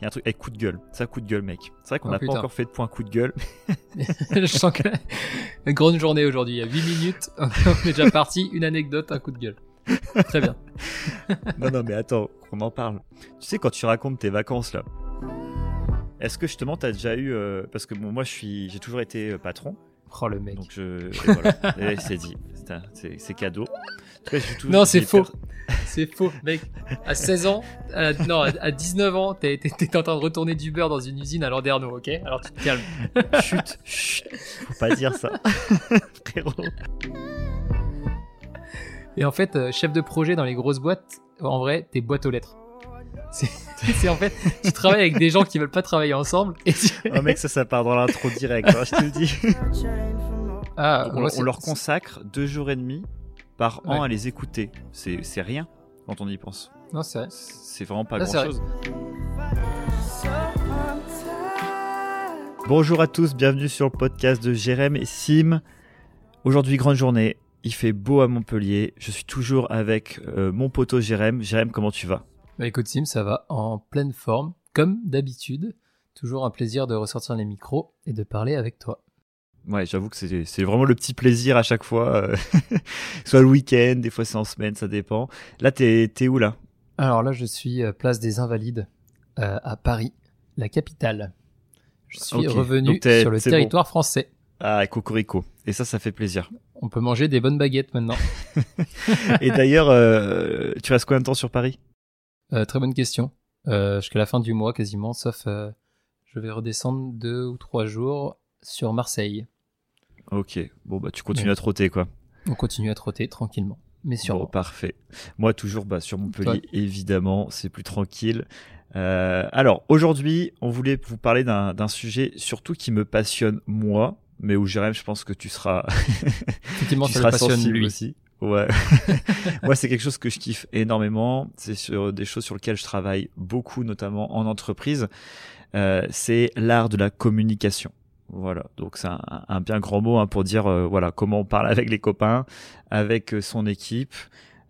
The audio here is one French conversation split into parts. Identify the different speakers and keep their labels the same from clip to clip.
Speaker 1: Il y a un truc avec coup de gueule. Ça, coup de gueule, mec. C'est vrai qu'on
Speaker 2: Oh,
Speaker 1: n'a pas
Speaker 2: putain.
Speaker 1: encore fait de point coup de gueule.
Speaker 2: je sens que une grande journée aujourd'hui. Il y a 8 minutes, on est déjà parti. Une anecdote, un coup de gueule. Très bien.
Speaker 1: non, non, mais attends, on en parle. Tu sais, quand tu racontes tes vacances, là, est-ce que justement, t'as déjà eu. euh, parce que bon, moi, je suis, j'ai toujours été euh, patron.
Speaker 2: Oh le mec.
Speaker 1: Donc, je. et voilà. Et c'est dit. C'est cadeau.
Speaker 2: Non, c'est faux. C'est faux, mec. À 16 ans, à- non, à à 19 ans, t'es t'es- t'es en train de retourner du beurre dans une usine à Landerneau, ok? Alors tu te calmes.
Speaker 1: Chut, chut. Faut pas dire ça. Frérot.
Speaker 2: Et en fait, euh, chef de projet dans les grosses boîtes, en vrai, t'es boîte aux lettres. C'est c'est en fait, tu travailles avec des gens qui veulent pas travailler ensemble. Et tu-
Speaker 1: Oh, mec, ça, ça part dans l'intro direct. hein, je te le dis.
Speaker 2: Ah,
Speaker 1: on leur consacre deux jours et demi par an
Speaker 2: Ouais.
Speaker 1: à les écouter. C'est rien quand on y pense.
Speaker 2: Non, c'est vrai.
Speaker 1: C'est vraiment pas
Speaker 2: Ah, c'est
Speaker 1: grand chose. Bonjour à tous, bienvenue sur le podcast de Jérém et Sim. Aujourd'hui, grande journée. Il fait beau à Montpellier. Je suis toujours avec euh, mon poteau Jérém. Jérém, comment tu vas?
Speaker 2: Bah écoute, Sim, ça va en pleine forme, comme d'habitude. Toujours un plaisir de ressortir les micros et de parler avec toi.
Speaker 1: Ouais, j'avoue que c'est c'est vraiment le petit plaisir à chaque fois. euh, soit le week-end, des fois c'est en semaine, ça dépend. Là, t'es t'es où là?
Speaker 2: Alors là, je suis euh, place des Invalides euh, à Paris, la capitale. Je suis revenu sur le territoire français.
Speaker 1: Ah, Cocorico. Et ça, ça fait plaisir.
Speaker 2: On peut manger des bonnes baguettes maintenant.
Speaker 1: Et d'ailleurs, euh, tu restes combien de temps sur Paris?
Speaker 2: Euh, très bonne question. Jusqu'à la fin du mois quasiment, sauf je vais redescendre deux ou trois jours sur Marseille.
Speaker 1: Ok. Bon, bah tu continues
Speaker 2: Ouais.
Speaker 1: à trotter, quoi.
Speaker 2: On continue à trotter tranquillement, mais
Speaker 1: Bon,
Speaker 2: sûrement.
Speaker 1: parfait. Moi, toujours bah, sur Montpellier,
Speaker 2: Toi
Speaker 1: évidemment, c'est plus tranquille. Euh, alors, aujourd'hui, on voulait vous parler d'un sujet surtout qui me passionne moi, mais où Jérém, je pense que tu seras, tu seras
Speaker 2: passionne
Speaker 1: sensible
Speaker 2: lui.
Speaker 1: aussi. Ouais. moi, c'est quelque chose que je kiffe énormément. C'est sur des choses sur lesquelles je travaille beaucoup, notamment en entreprise. Euh, c'est l'art de la communication. Voilà, donc c'est un, bien grand mot hein, pour dire euh, voilà comment on parle avec les copains, avec euh, son équipe,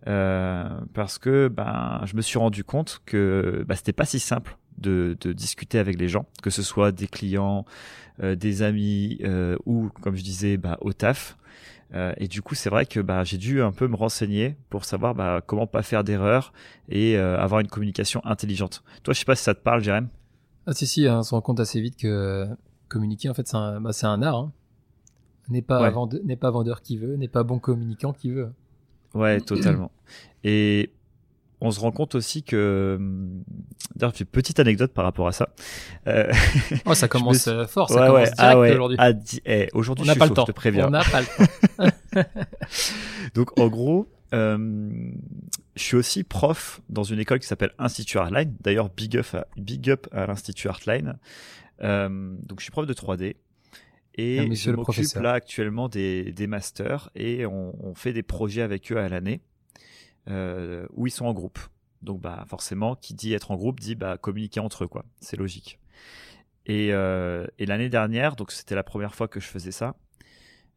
Speaker 1: euh, parce que ben je me suis rendu compte que bah, c'était pas si simple de, de discuter avec les gens, que ce soit des clients, euh, des amis euh, ou comme je disais bah, au taf. Et du coup, c'est vrai que bah, j'ai dû un peu me renseigner pour savoir bah, comment pas faire d'erreurs et avoir une communication intelligente. Toi, je sais pas si ça te parle, Jérém.
Speaker 2: Ah si si, hein, on se rend compte assez vite que communiquer en fait c'est un, bah, c'est un art. hein. N'est pas,
Speaker 1: Ouais.
Speaker 2: vende- n'est pas vendeur qui veut, n'est pas bon communicant qui veut.
Speaker 1: Ouais, totalement. Et on se rend compte aussi que, hum, d'ailleurs, petite anecdote par rapport à ça. Euh,
Speaker 2: Oh ça
Speaker 1: me
Speaker 2: commence euh, fort, ça
Speaker 1: ouais,
Speaker 2: commence
Speaker 1: ouais, ah ouais,
Speaker 2: aujourd'hui.
Speaker 1: ah, di- eh, aujourd'hui,
Speaker 2: On
Speaker 1: je suis
Speaker 2: pas le temps.
Speaker 1: je te préviens.
Speaker 2: On n'a pas le temps.
Speaker 1: Donc, en gros, euh, je suis aussi prof dans une école qui s'appelle Institut Artline. D'ailleurs, big up à, big up à l'Institut Artline. Euh, donc, je suis prof de 3D.
Speaker 2: Ah,
Speaker 1: Et je m'occupe là actuellement des, des masters et on, on fait des projets avec eux à l'année euh, où ils sont en groupe. Donc bah forcément, qui dit être en groupe dit bah communiquer entre eux quoi. C'est logique. Et, euh, et l'année dernière, donc c'était la première fois que je faisais ça.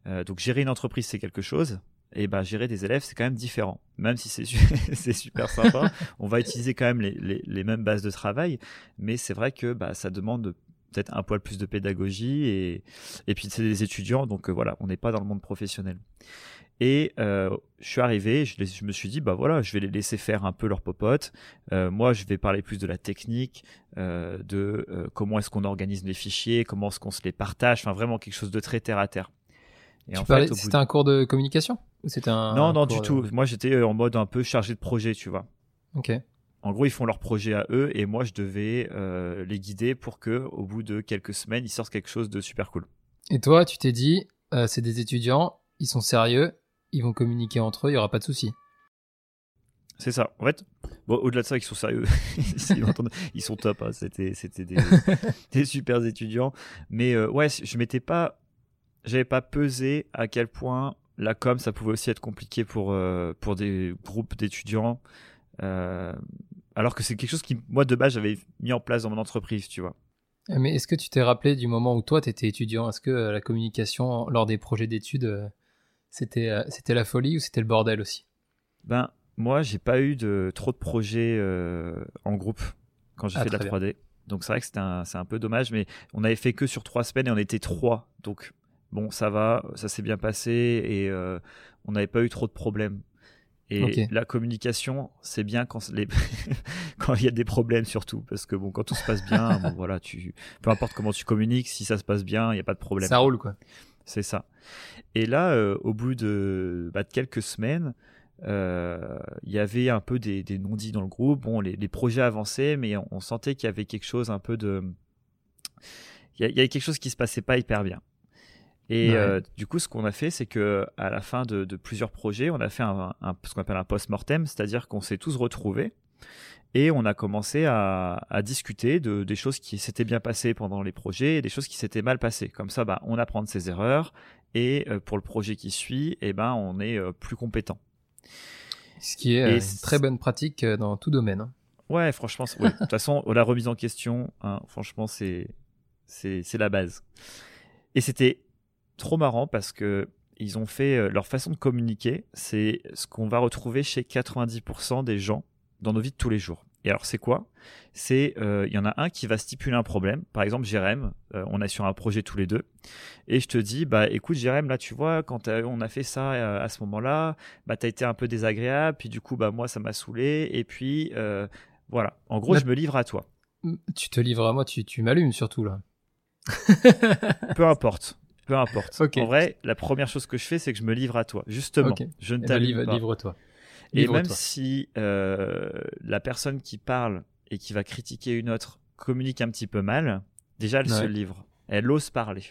Speaker 1: Euh, donc gérer une entreprise c'est quelque chose. Et bah gérer des élèves c'est quand même différent. Même si c'est c'est super sympa, on va utiliser quand même les, les, les mêmes bases de travail, mais c'est vrai que bah ça demande peut-être un poil plus de pédagogie et et puis c'est des étudiants donc euh, voilà on n'est pas dans le monde professionnel. Et euh, je suis arrivé, je, me suis dit, bah voilà, je vais les laisser faire un peu leur popote. Euh, moi, je vais parler plus de la technique, de comment est-ce qu'on organise les fichiers, comment est-ce qu'on se les partage, enfin vraiment quelque chose de très terre à terre. Et
Speaker 2: Tu
Speaker 1: en
Speaker 2: parlais-
Speaker 1: fait,
Speaker 2: C'était un cours de communication ou c'était un
Speaker 1: non, non, du
Speaker 2: de-
Speaker 1: tout. Moi, j'étais en mode un peu chargé de projet, tu vois.
Speaker 2: Ok.
Speaker 1: En gros, ils font leur projet à eux et moi, je devais euh, les guider pour que, au bout de quelques semaines, ils sortent quelque chose de super cool.
Speaker 2: Et toi, tu t'es dit, euh, c'est des étudiants, ils sont sérieux, ils vont communiquer entre eux, il y aura pas de souci.
Speaker 1: C'est ça. En fait, bon, au-delà de ça, ils sont sérieux. Ils sont top. hein. C'était, c'était des, des super étudiants. Mais euh, ouais, je m'étais pas, j'avais pas pesé à quel point la com, ça pouvait aussi être compliqué pour pour des groupes d'étudiants. Euh, alors que c'est quelque chose qui, moi, de base, j'avais mis en place dans mon entreprise, tu vois.
Speaker 2: Euh, Mais est-ce que tu t'es rappelé du moment où toi, tu étais étudiant? Est-ce que euh, la communication lors des projets d'études, euh, c'était euh, c'était la folie ou c'était le bordel aussi?
Speaker 1: Ben, moi, j'ai pas eu de trop de projets en groupe quand j'ai
Speaker 2: Ah,
Speaker 1: fait de la
Speaker 2: très
Speaker 1: 3D. Donc c'est vrai que c'est un, un, peu dommage, mais on avait fait que sur trois semaines et on était trois. Donc bon, ça va, ça s'est bien passé et on n'avait pas eu trop de problèmes. Et la communication, c'est bien quand les... quand il y a des problèmes surtout, parce que bon, quand tout se passe bien, bon, voilà, tu, peu importe comment tu communiques, si ça se passe bien, il n'y a pas de problème.
Speaker 2: Ça roule quoi.
Speaker 1: C'est ça. Et là, euh, au bout de, bah, de quelques semaines, euh, il y avait un peu des, des non-dits dans le groupe. Bon, les, les projets avançaient, mais on, sentait qu'il y avait quelque chose un peu de, il y, avait quelque chose qui se passait pas hyper bien. Et euh, du coup, ce qu'on a fait, c'est que à la fin de, de, plusieurs projets, on a fait un, un ce qu'on appelle un post-mortem, c'est-à-dire qu'on s'est tous retrouvés et on a commencé à, à discuter de des choses qui s'étaient bien passées pendant les projets et des choses qui s'étaient mal passées. Comme ça, bah, on apprend de ses erreurs et pour le projet qui suit, eh ben, on est plus compétent.
Speaker 2: Ce qui est euh, une très bonne pratique euh, dans tout domaine. Hein.
Speaker 1: Ouais, franchement, de toute façon, la remise en question, hein, franchement, c'est c'est la base. Et c'était trop marrant parce que ils ont fait euh, leur façon de communiquer, c'est ce qu'on va retrouver chez 90% des gens dans nos vies de tous les jours. Et alors c'est quoi? C'est euh, il y en a un qui va stipuler un problème. Par exemple Jérém, euh, on est sur un projet tous les deux, et je te dis bah écoute Jérém là tu vois quand on a fait ça euh, à ce moment-là, bah t'as été un peu désagréable, puis du coup bah moi ça m'a saoulé, et puis voilà. En gros je me livre à toi.
Speaker 2: Tu te livres à moi, tu, tu m'allumes surtout là.
Speaker 1: peu importe. Peu importe. En vrai, la première chose que je fais, c'est que je me livre à toi. Justement, je ne eh ben, t'allume pas.
Speaker 2: Livre-toi.
Speaker 1: Et même si euh, la personne qui parle et qui va critiquer une autre communique un petit peu mal, déjà elle se livre, elle ose parler.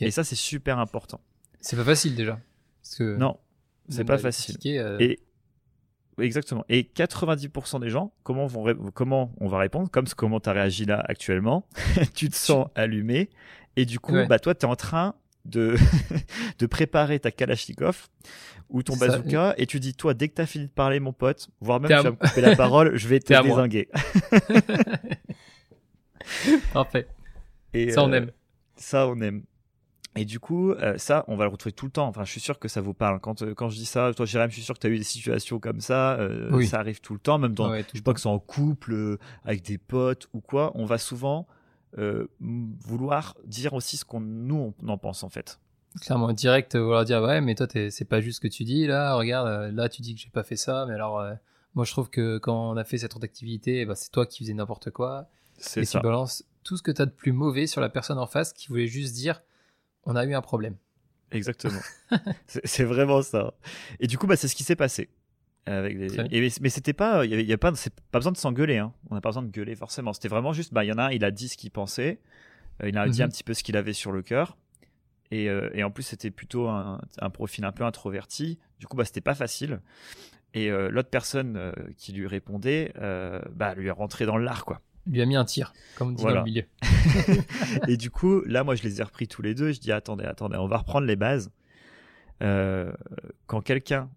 Speaker 1: Et ça c'est super important.
Speaker 2: C'est pas facile déjà. Parce que
Speaker 1: non, c'est pas facile. Euh, et exactement. Et 90% des gens, comment, vont comment on va répondre Comme ce comment tu as réagi là actuellement, tu te sens allumé et du coup, bah toi, tu es en train de, de préparer ta Kalachnikov ou ton bazooka et tu dis toi dès que t'as fini de parler mon pote voire même tu vas me couper la parole je vais te désinguer
Speaker 2: parfait et ça on euh, aime
Speaker 1: ça on aime et du coup, euh, ça, on va le retrouver tout le temps. Enfin, je suis sûr que ça vous parle. Quand, euh, quand je dis ça, toi, Jérém, je suis sûr que tu as eu des situations comme ça. Ça arrive tout le temps, même dans, je sais pas que c'est en couple, avec des potes ou quoi. On va souvent vouloir dire aussi ce qu'on nous on en pense en fait.
Speaker 2: Clairement direct euh, vouloir dire ouais mais toi c'est pas juste ce que tu dis là regarde euh, là tu dis que j'ai pas fait ça mais alors euh, moi je trouve que quand on a fait cette autre activité bah, c'est toi qui faisais n'importe quoi. Et ça. tu balances tout ce que tu as de plus mauvais sur la personne en face qui voulait juste dire on a eu un problème.
Speaker 1: Exactement. C'est vraiment ça. Et du coup bah c'est ce qui s'est passé avec mais c'était pas il y, a pas pas besoin de s'engueuler hein. on n'a pas besoin de gueuler forcément c'était vraiment juste bah il y en a un il a dit ce qu'il pensait il a dit mhm. un petit peu ce qu'il avait sur le cœur euh, et, en plus, c'était plutôt un, profil un peu introverti. Du coup, bah, c'était pas facile. Et euh, l'autre personne euh, qui lui répondait, bah, lui est rentré dans l'art, quoi.
Speaker 2: Lui a mis un tir, comme on dit dans le milieu.
Speaker 1: et du coup, là, moi, je les ai repris tous les deux. Je dis, attendez, attendez, on va reprendre les bases. quand quelqu'un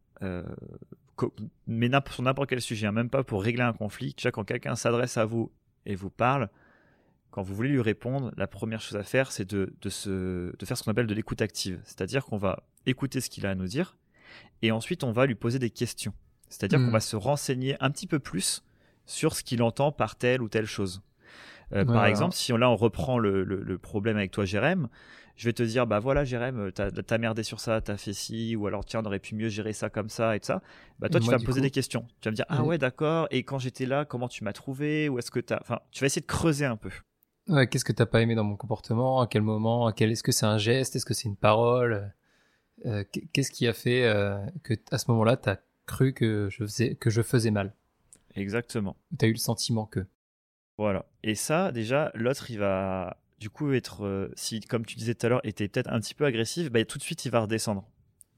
Speaker 1: mais sur n'importe quel sujet, hein, même pas pour régler un conflit, déjà quand quelqu'un s'adresse à vous et vous parle, quand vous voulez lui répondre, la première chose à faire, c'est de, de, de faire ce qu'on appelle de l'écoute active. C'est-à-dire qu'on va écouter ce qu'il a à nous dire, et ensuite on va lui poser des questions. C'est-à-dire qu'on hmm. va se renseigner un petit peu plus sur ce qu'il entend par telle ou telle chose. Euh, par exemple, si on, là on reprend le, le, problème avec toi, Jérém, je vais te dire, bah voilà, Jérém, t'as as merdé sur ça, t'as fait ci, ou alors tiens, on aurait pu mieux gérer ça comme ça et tout ça. Bah toi, tu vas me poser des questions. Tu vas me dire, ah ouais, d'accord, et quand j'étais là, comment tu m'as trouvé, ou est-ce que t'as. Enfin, tu vas essayer de creuser un peu.
Speaker 2: Ouais, qu'est-ce que t'as pas aimé dans mon comportement À quel moment à quel... Est-ce que c'est un geste Est-ce que c'est une parole euh, Qu'est-ce qui a fait euh, que à ce moment-là, t'as cru que je faisais que je faisais mal?
Speaker 1: Exactement.
Speaker 2: T'as eu le sentiment que?
Speaker 1: Voilà. Et ça, déjà, l'autre, il va du coup être, euh, si comme tu disais tout à l'heure, était peut-être un petit peu agressif, bah, tout de suite, il va redescendre.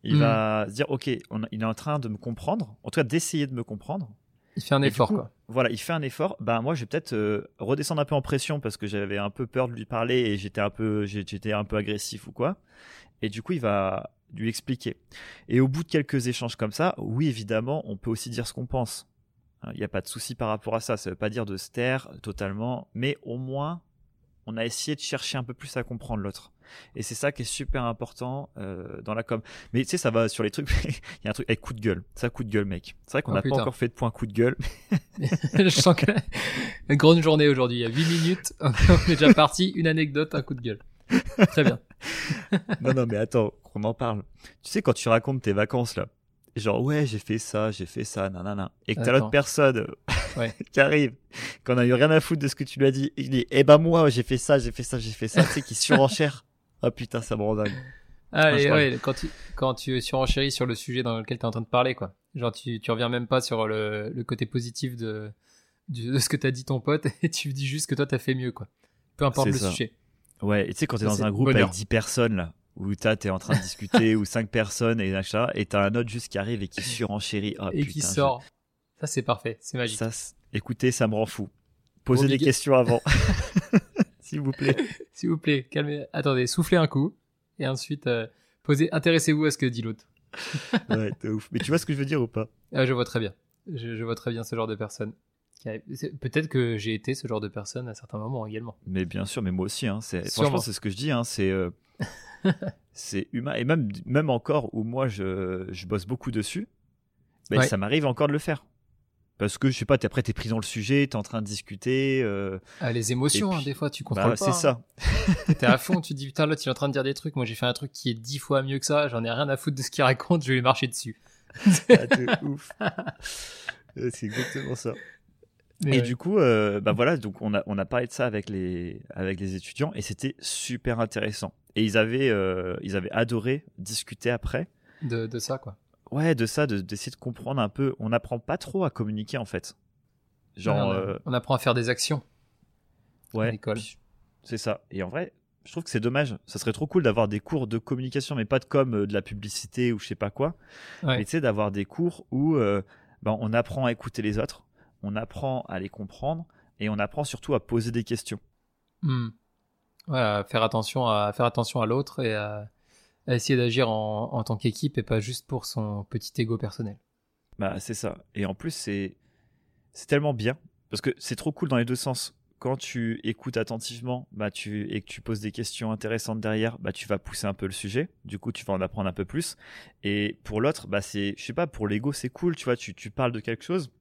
Speaker 1: Il hmm. va se dire, ok, il est en train de me comprendre, en tout cas d'essayer de me comprendre.
Speaker 2: Il fait un effort, quoi.
Speaker 1: Voilà, il fait un effort. Ben moi, je vais peut-être euh, redescendre un peu en pression parce que j'avais un peu peur de lui parler et j'étais un peu, j'étais un peu agressif ou quoi. Et du coup, il va lui expliquer. Et au bout de quelques échanges comme ça, oui, évidemment, on peut aussi dire ce qu'on pense. Il n'y a pas de souci par rapport à ça. Ça veut pas dire de se taire totalement, mais au moins, on a essayé de chercher un peu plus à comprendre l'autre. Et c'est ça qui est super important euh, dans la com. Mais tu sais, ça va sur les trucs. Il y a un truc avec coup de gueule. Ça, coup de gueule, mec. C'est vrai qu'on n'a pas encore fait de point coup de gueule.
Speaker 2: Je sens que une grande journée aujourd'hui. Il y a 8 minutes. On est déjà parti. Une anecdote, un coup de gueule. Très bien.
Speaker 1: non, non, mais attends, qu'on en parle. Tu sais, quand tu racontes tes vacances, là, genre, ouais, j'ai fait ça, j'ai fait ça, nanana, et que t'as l'autre personne qui arrive, qu'on a eu rien à foutre de ce que tu lui as dit, il dit, eh ben moi, j'ai fait ça, j'ai fait ça, j'ai fait ça, tu sais, qui surenchère. oh putain, ça me rend dingue.
Speaker 2: Ah, et ouais, quand tu, quand tu surenchéris sur le sujet dans lequel tu es en train de parler, quoi. Genre, tu, tu reviens même pas sur le, le côté positif de, de ce que t'as dit ton pote, et tu dis juste que toi, t'as fait mieux, quoi. Peu importe le sujet.
Speaker 1: Ouais, et tu sais, quand t'es dans un groupe avec 10 personnes, là, où t'es en train de discuter, ou 5 personnes, et machin, et t'as un autre juste qui arrive et qui surenchérit. Oh,
Speaker 2: et qui sort. Ça, c'est parfait, c'est magique.
Speaker 1: Ça, écoutez, ça me rend fou. Posez des questions avant. S'il vous plaît.
Speaker 2: S'il vous plaît, calmez. Attendez, soufflez un coup, et ensuite, euh, posez, intéressez-vous à ce que dit l'autre.
Speaker 1: ouais, t'es ouf. Mais tu vois ce que je veux dire ou pas?
Speaker 2: Ah, Je vois très bien. Je, je vois très bien ce genre de personne. Peut-être que j'ai été ce genre de personne à certains moments également.
Speaker 1: Mais bien sûr, mais moi aussi. Hein, franchement, c'est ce que je dis. Hein, c'est euh, c'est humain. Et même, même encore où moi, je, je bosse beaucoup dessus, ben, ça m'arrive encore de le faire. Parce que je sais pas, es, après t'es pris dans le sujet, t'es en train de discuter. Euh,
Speaker 2: ah, les émotions, hein, des fois, tu contrôles bah,
Speaker 1: pas. C'est ça.
Speaker 2: t'es à fond, tu te dis putain, là, tu es en train de dire des trucs. Moi, j'ai fait un truc qui est dix fois mieux que ça. J'en ai rien à foutre de ce qu'il raconte. Je vais lui marcher dessus.
Speaker 1: ah, ouf. c'est exactement ça et du coup, euh, bah voilà, donc on a, on a parlé de ça avec les, avec les étudiants et c'était super intéressant. Et ils avaient, euh, ils avaient adoré discuter après.
Speaker 2: De, de ça, quoi.
Speaker 1: Ouais, de ça, d'essayer de, comprendre un peu. On n'apprend pas trop à communiquer en fait.
Speaker 2: Genre, euh, on, apprend à faire des actions.
Speaker 1: Ouais. À l'école. C'est ça. Et en vrai, je trouve que c'est dommage. Ça serait trop cool d'avoir des cours de communication, mais pas de com, de la publicité ou je sais pas quoi. Mais tu sais, d'avoir des cours où ben, on apprend à écouter les autres on apprend à les comprendre et on apprend surtout à poser des questions.
Speaker 2: Hmm. Ouais, à faire attention à faire attention à l'autre et à, essayer d'agir en, tant qu'équipe et pas juste pour son petit ego personnel.
Speaker 1: Bah c'est ça. Et en plus c'est c'est tellement bien parce que c'est trop cool dans les deux sens. Quand tu écoutes attentivement, bah tu et que tu poses des questions intéressantes derrière, bah tu vas pousser un peu le sujet. Du coup, tu vas en apprendre un peu plus. Et pour l'autre, bah c'est, je sais pas, pour l'ego c'est cool, tu vois, tu, tu parles de quelque chose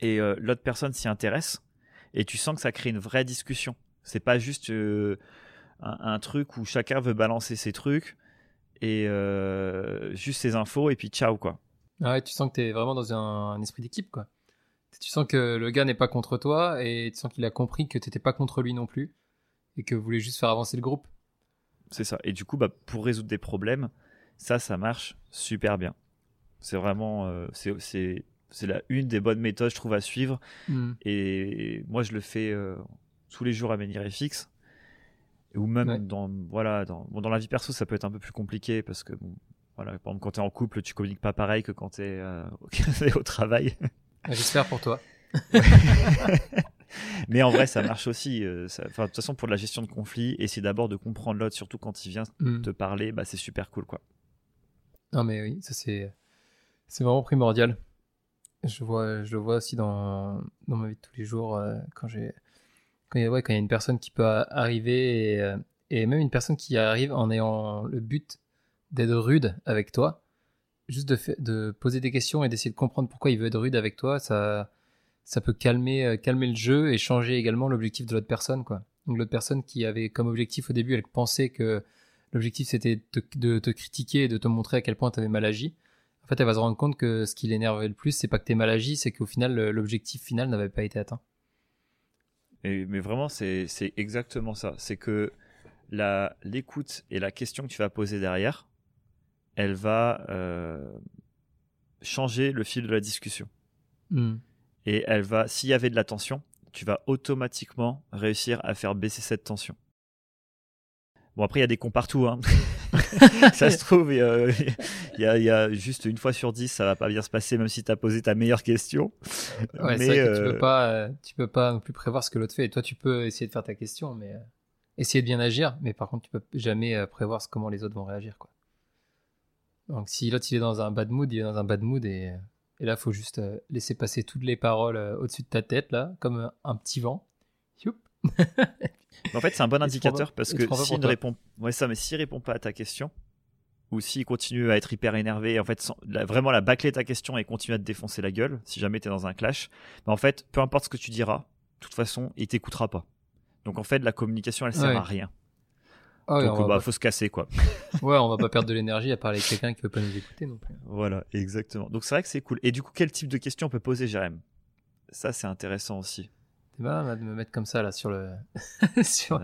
Speaker 1: et euh, l'autre personne s'y intéresse et tu sens que ça crée une vraie discussion. C'est pas juste euh, un, truc où chacun veut balancer ses trucs et euh, juste ses infos et puis ciao quoi.
Speaker 2: Ah ouais, tu sens que tu es vraiment dans un, esprit d'équipe quoi. Tu sens que le gars n'est pas contre toi et tu sens qu'il a compris que tu n'étais pas contre lui non plus et que vous voulez juste faire avancer le groupe.
Speaker 1: C'est ça. Et du coup, bah, pour résoudre des problèmes, ça, ça marche super bien. C'est vraiment, c'est c'est la une des bonnes méthodes, je trouve, à suivre. Hmm. Et moi, je le fais euh, tous les jours à fixe Ou même dans, voilà, dans, bon, dans la vie perso, ça peut être un peu plus compliqué parce que, bon, voilà, par exemple, quand tu es en couple, tu communiques pas pareil que quand tu es euh, au travail.
Speaker 2: Ah, j'espère pour toi.
Speaker 1: Mais en vrai, ça marche aussi. Euh, de toute façon, pour la gestion de conflits, essayer d'abord de comprendre l'autre, surtout quand il vient hmm. te parler, bah, c'est super cool, quoi.
Speaker 2: Non, mais oui, ça c'est, c'est vraiment primordial. Je vois, je le vois aussi dans, dans ma vie de tous les jours euh, quand j'ai quand il y a une personne qui peut arriver et, euh, et, même une personne qui arrive en ayant le but d'être rude avec toi, juste de, poser des questions et d'essayer de comprendre pourquoi il veut être rude avec toi, ça ça peut calmer euh, calmer le jeu et changer également l'objectif de l'autre personne quoi. Donc l'autre personne qui avait comme objectif au début, elle pensait que l'objectif c'était de te critiquer et de te montrer à quel point tu avais mal agi fait, elle va se rendre compte que ce qui l'énerve le plus, c'est pas que t'es mal agi, c'est qu'au final, l'objectif final n'avait pas été atteint.
Speaker 1: Et, mais vraiment, c'est exactement ça. C'est que l'écoute et la question que tu vas poser derrière, elle va euh, changer le fil de la discussion. Hmm. Et elle va, s'il y avait de la tension, tu vas automatiquement réussir à faire baisser cette tension. Bon, après, il y a des cons partout. Hein. ça se trouve, il y, a, juste une fois sur dix, ça va pas bien se passer, même si tu as posé ta meilleure question.
Speaker 2: Ouais, c'est vrai que tu peux euh, pas, euh, tu peux pas non plus prévoir ce que l'autre fait. Et toi, tu peux essayer de faire ta question, mais euh, essayer de bien agir. Mais par contre, tu peux jamais prévoir comment les autres vont réagir, quoi. Donc, si l'autre il est dans un bad mood, il est dans un bad mood et, et là, faut juste laisser passer toutes les paroles au-dessus de ta tête, là, comme un petit vent.
Speaker 1: en fait, c'est un bon indicateur parce que s'il ne répond, ouais, ça, mais s'il répond pas à ta question, ou s'il continue à être hyper énervé, en fait, vraiment la bâcler ta question et continue à te défoncer la gueule, si jamais tu es dans un clash, bah, en fait, peu importe ce que tu diras, de toute façon, il t'écoutera pas. Donc en fait, la communication, elle sert à rien. Ah Donc bah, faut se casser quoi.
Speaker 2: ouais, on va pas perdre de l'énergie à parler avec quelqu'un qui veut pas nous écouter non plus.
Speaker 1: Voilà, exactement. Donc c'est vrai que c'est cool. Et du coup, quel type de questions on peut poser, Jérém? Ça, c'est intéressant aussi.
Speaker 2: Mal de me mettre comme ça là sur le sur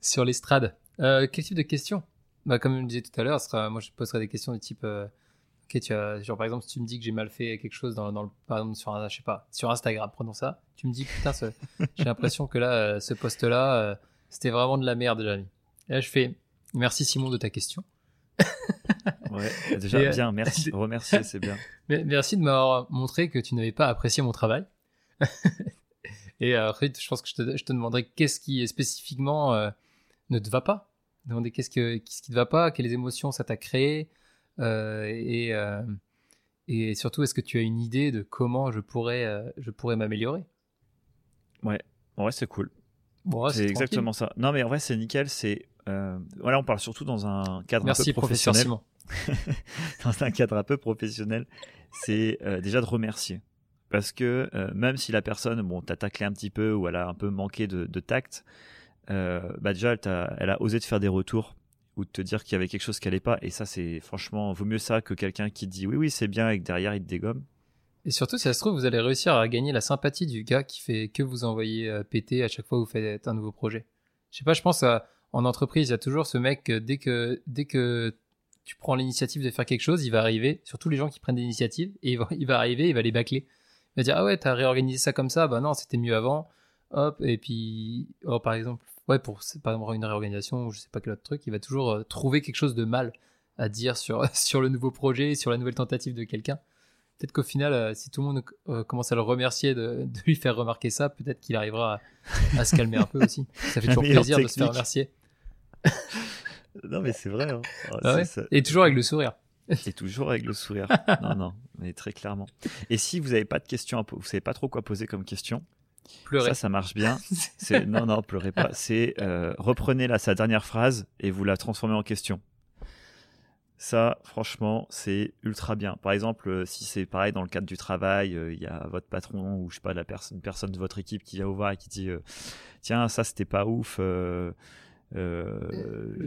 Speaker 2: sur l'estrade. Euh, quel type de questions? Bah, comme je disais tout à l'heure, moi je poserais des questions du type euh, tu as genre par exemple si tu me dis que j'ai mal fait quelque chose dans, dans le par exemple sur un, je sais pas sur Instagram prenons ça. Tu me dis putain j'ai l'impression que là euh, ce poste là euh, c'était vraiment de la merde déjà et là je fais merci Simon de ta question.
Speaker 1: Ouais déjà bien merci remercier c'est bien.
Speaker 2: Merci de m'avoir montré que tu n'avais pas apprécié mon travail et après je pense que je te, je te demanderai qu'est-ce qui spécifiquement ne te va pas demander qu'est-ce, que, qu'est-ce qui ne va pas, quelles émotions ça t'a créé, euh, et, euh, et surtout, est-ce que tu as une idée de comment je pourrais, euh, je pourrais m'améliorer?
Speaker 1: Ouais, vrai, c'est cool. c'est, exactement ça. Non, mais en vrai, c'est nickel. C'est voilà, on parle surtout dans un cadre un peu professionnel. dans un cadre un peu professionnel, c'est déjà de remercier. Parce que même si la personne, bon, t'a taclé un petit peu ou elle a un peu manqué de, de tact, euh, bah déjà, elle, a osé te faire des retours ou te dire qu'il y avait quelque chose qui allait pas. Et ça, c'est franchement, vaut mieux ça que quelqu'un qui dit oui, oui, c'est bien et que derrière, il te dégomme.
Speaker 2: Et surtout, si ça se trouve, vous allez réussir à gagner la sympathie du gars qui fait que vous envoyez euh, péter à chaque fois que vous faites un nouveau projet. Je sais pas, je pense à, en entreprise, il y a toujours ce mec, dès que, dès que tu prends l'initiative de faire quelque chose, il va arriver, surtout les gens qui prennent des initiatives, et il va, il va arriver, il va les bâcler. Il va dire, ah ouais, t'as réorganisé ça comme ça, bah non, c'était mieux avant. Hop, et puis, oh, par exemple, ouais, pour par exemple une réorganisation ou je sais pas quel autre truc, il va toujours euh, trouver quelque chose de mal à dire sur, sur le nouveau projet, sur la nouvelle tentative de quelqu'un. Peut-être qu'au final, euh, si tout le monde euh, commence à le remercier de, de lui faire remarquer ça, peut-être qu'il arrivera à, se calmer un peu aussi. Ça fait toujours plaisir de se faire remercier.
Speaker 1: non, mais c'est vrai. Hein.
Speaker 2: Ah Et toujours avec le sourire.
Speaker 1: Et toujours avec le sourire. non, non, mais très clairement. Et si vous n'avez pas de questions, vous savez pas trop quoi poser comme question, Pleurer. Ça, ça marche bien. C'est non, non, pleurez pas. C'est euh, reprenez là sa dernière phrase et vous la transformez en question. Ça, franchement, c'est ultra bien. Par exemple, euh, si c'est pareil dans le cadre du travail, euh, il y a votre patron ou je sais pas la personne, une personne de votre équipe qui vient au voir et qui dit tiens ça c'était pas ouf. je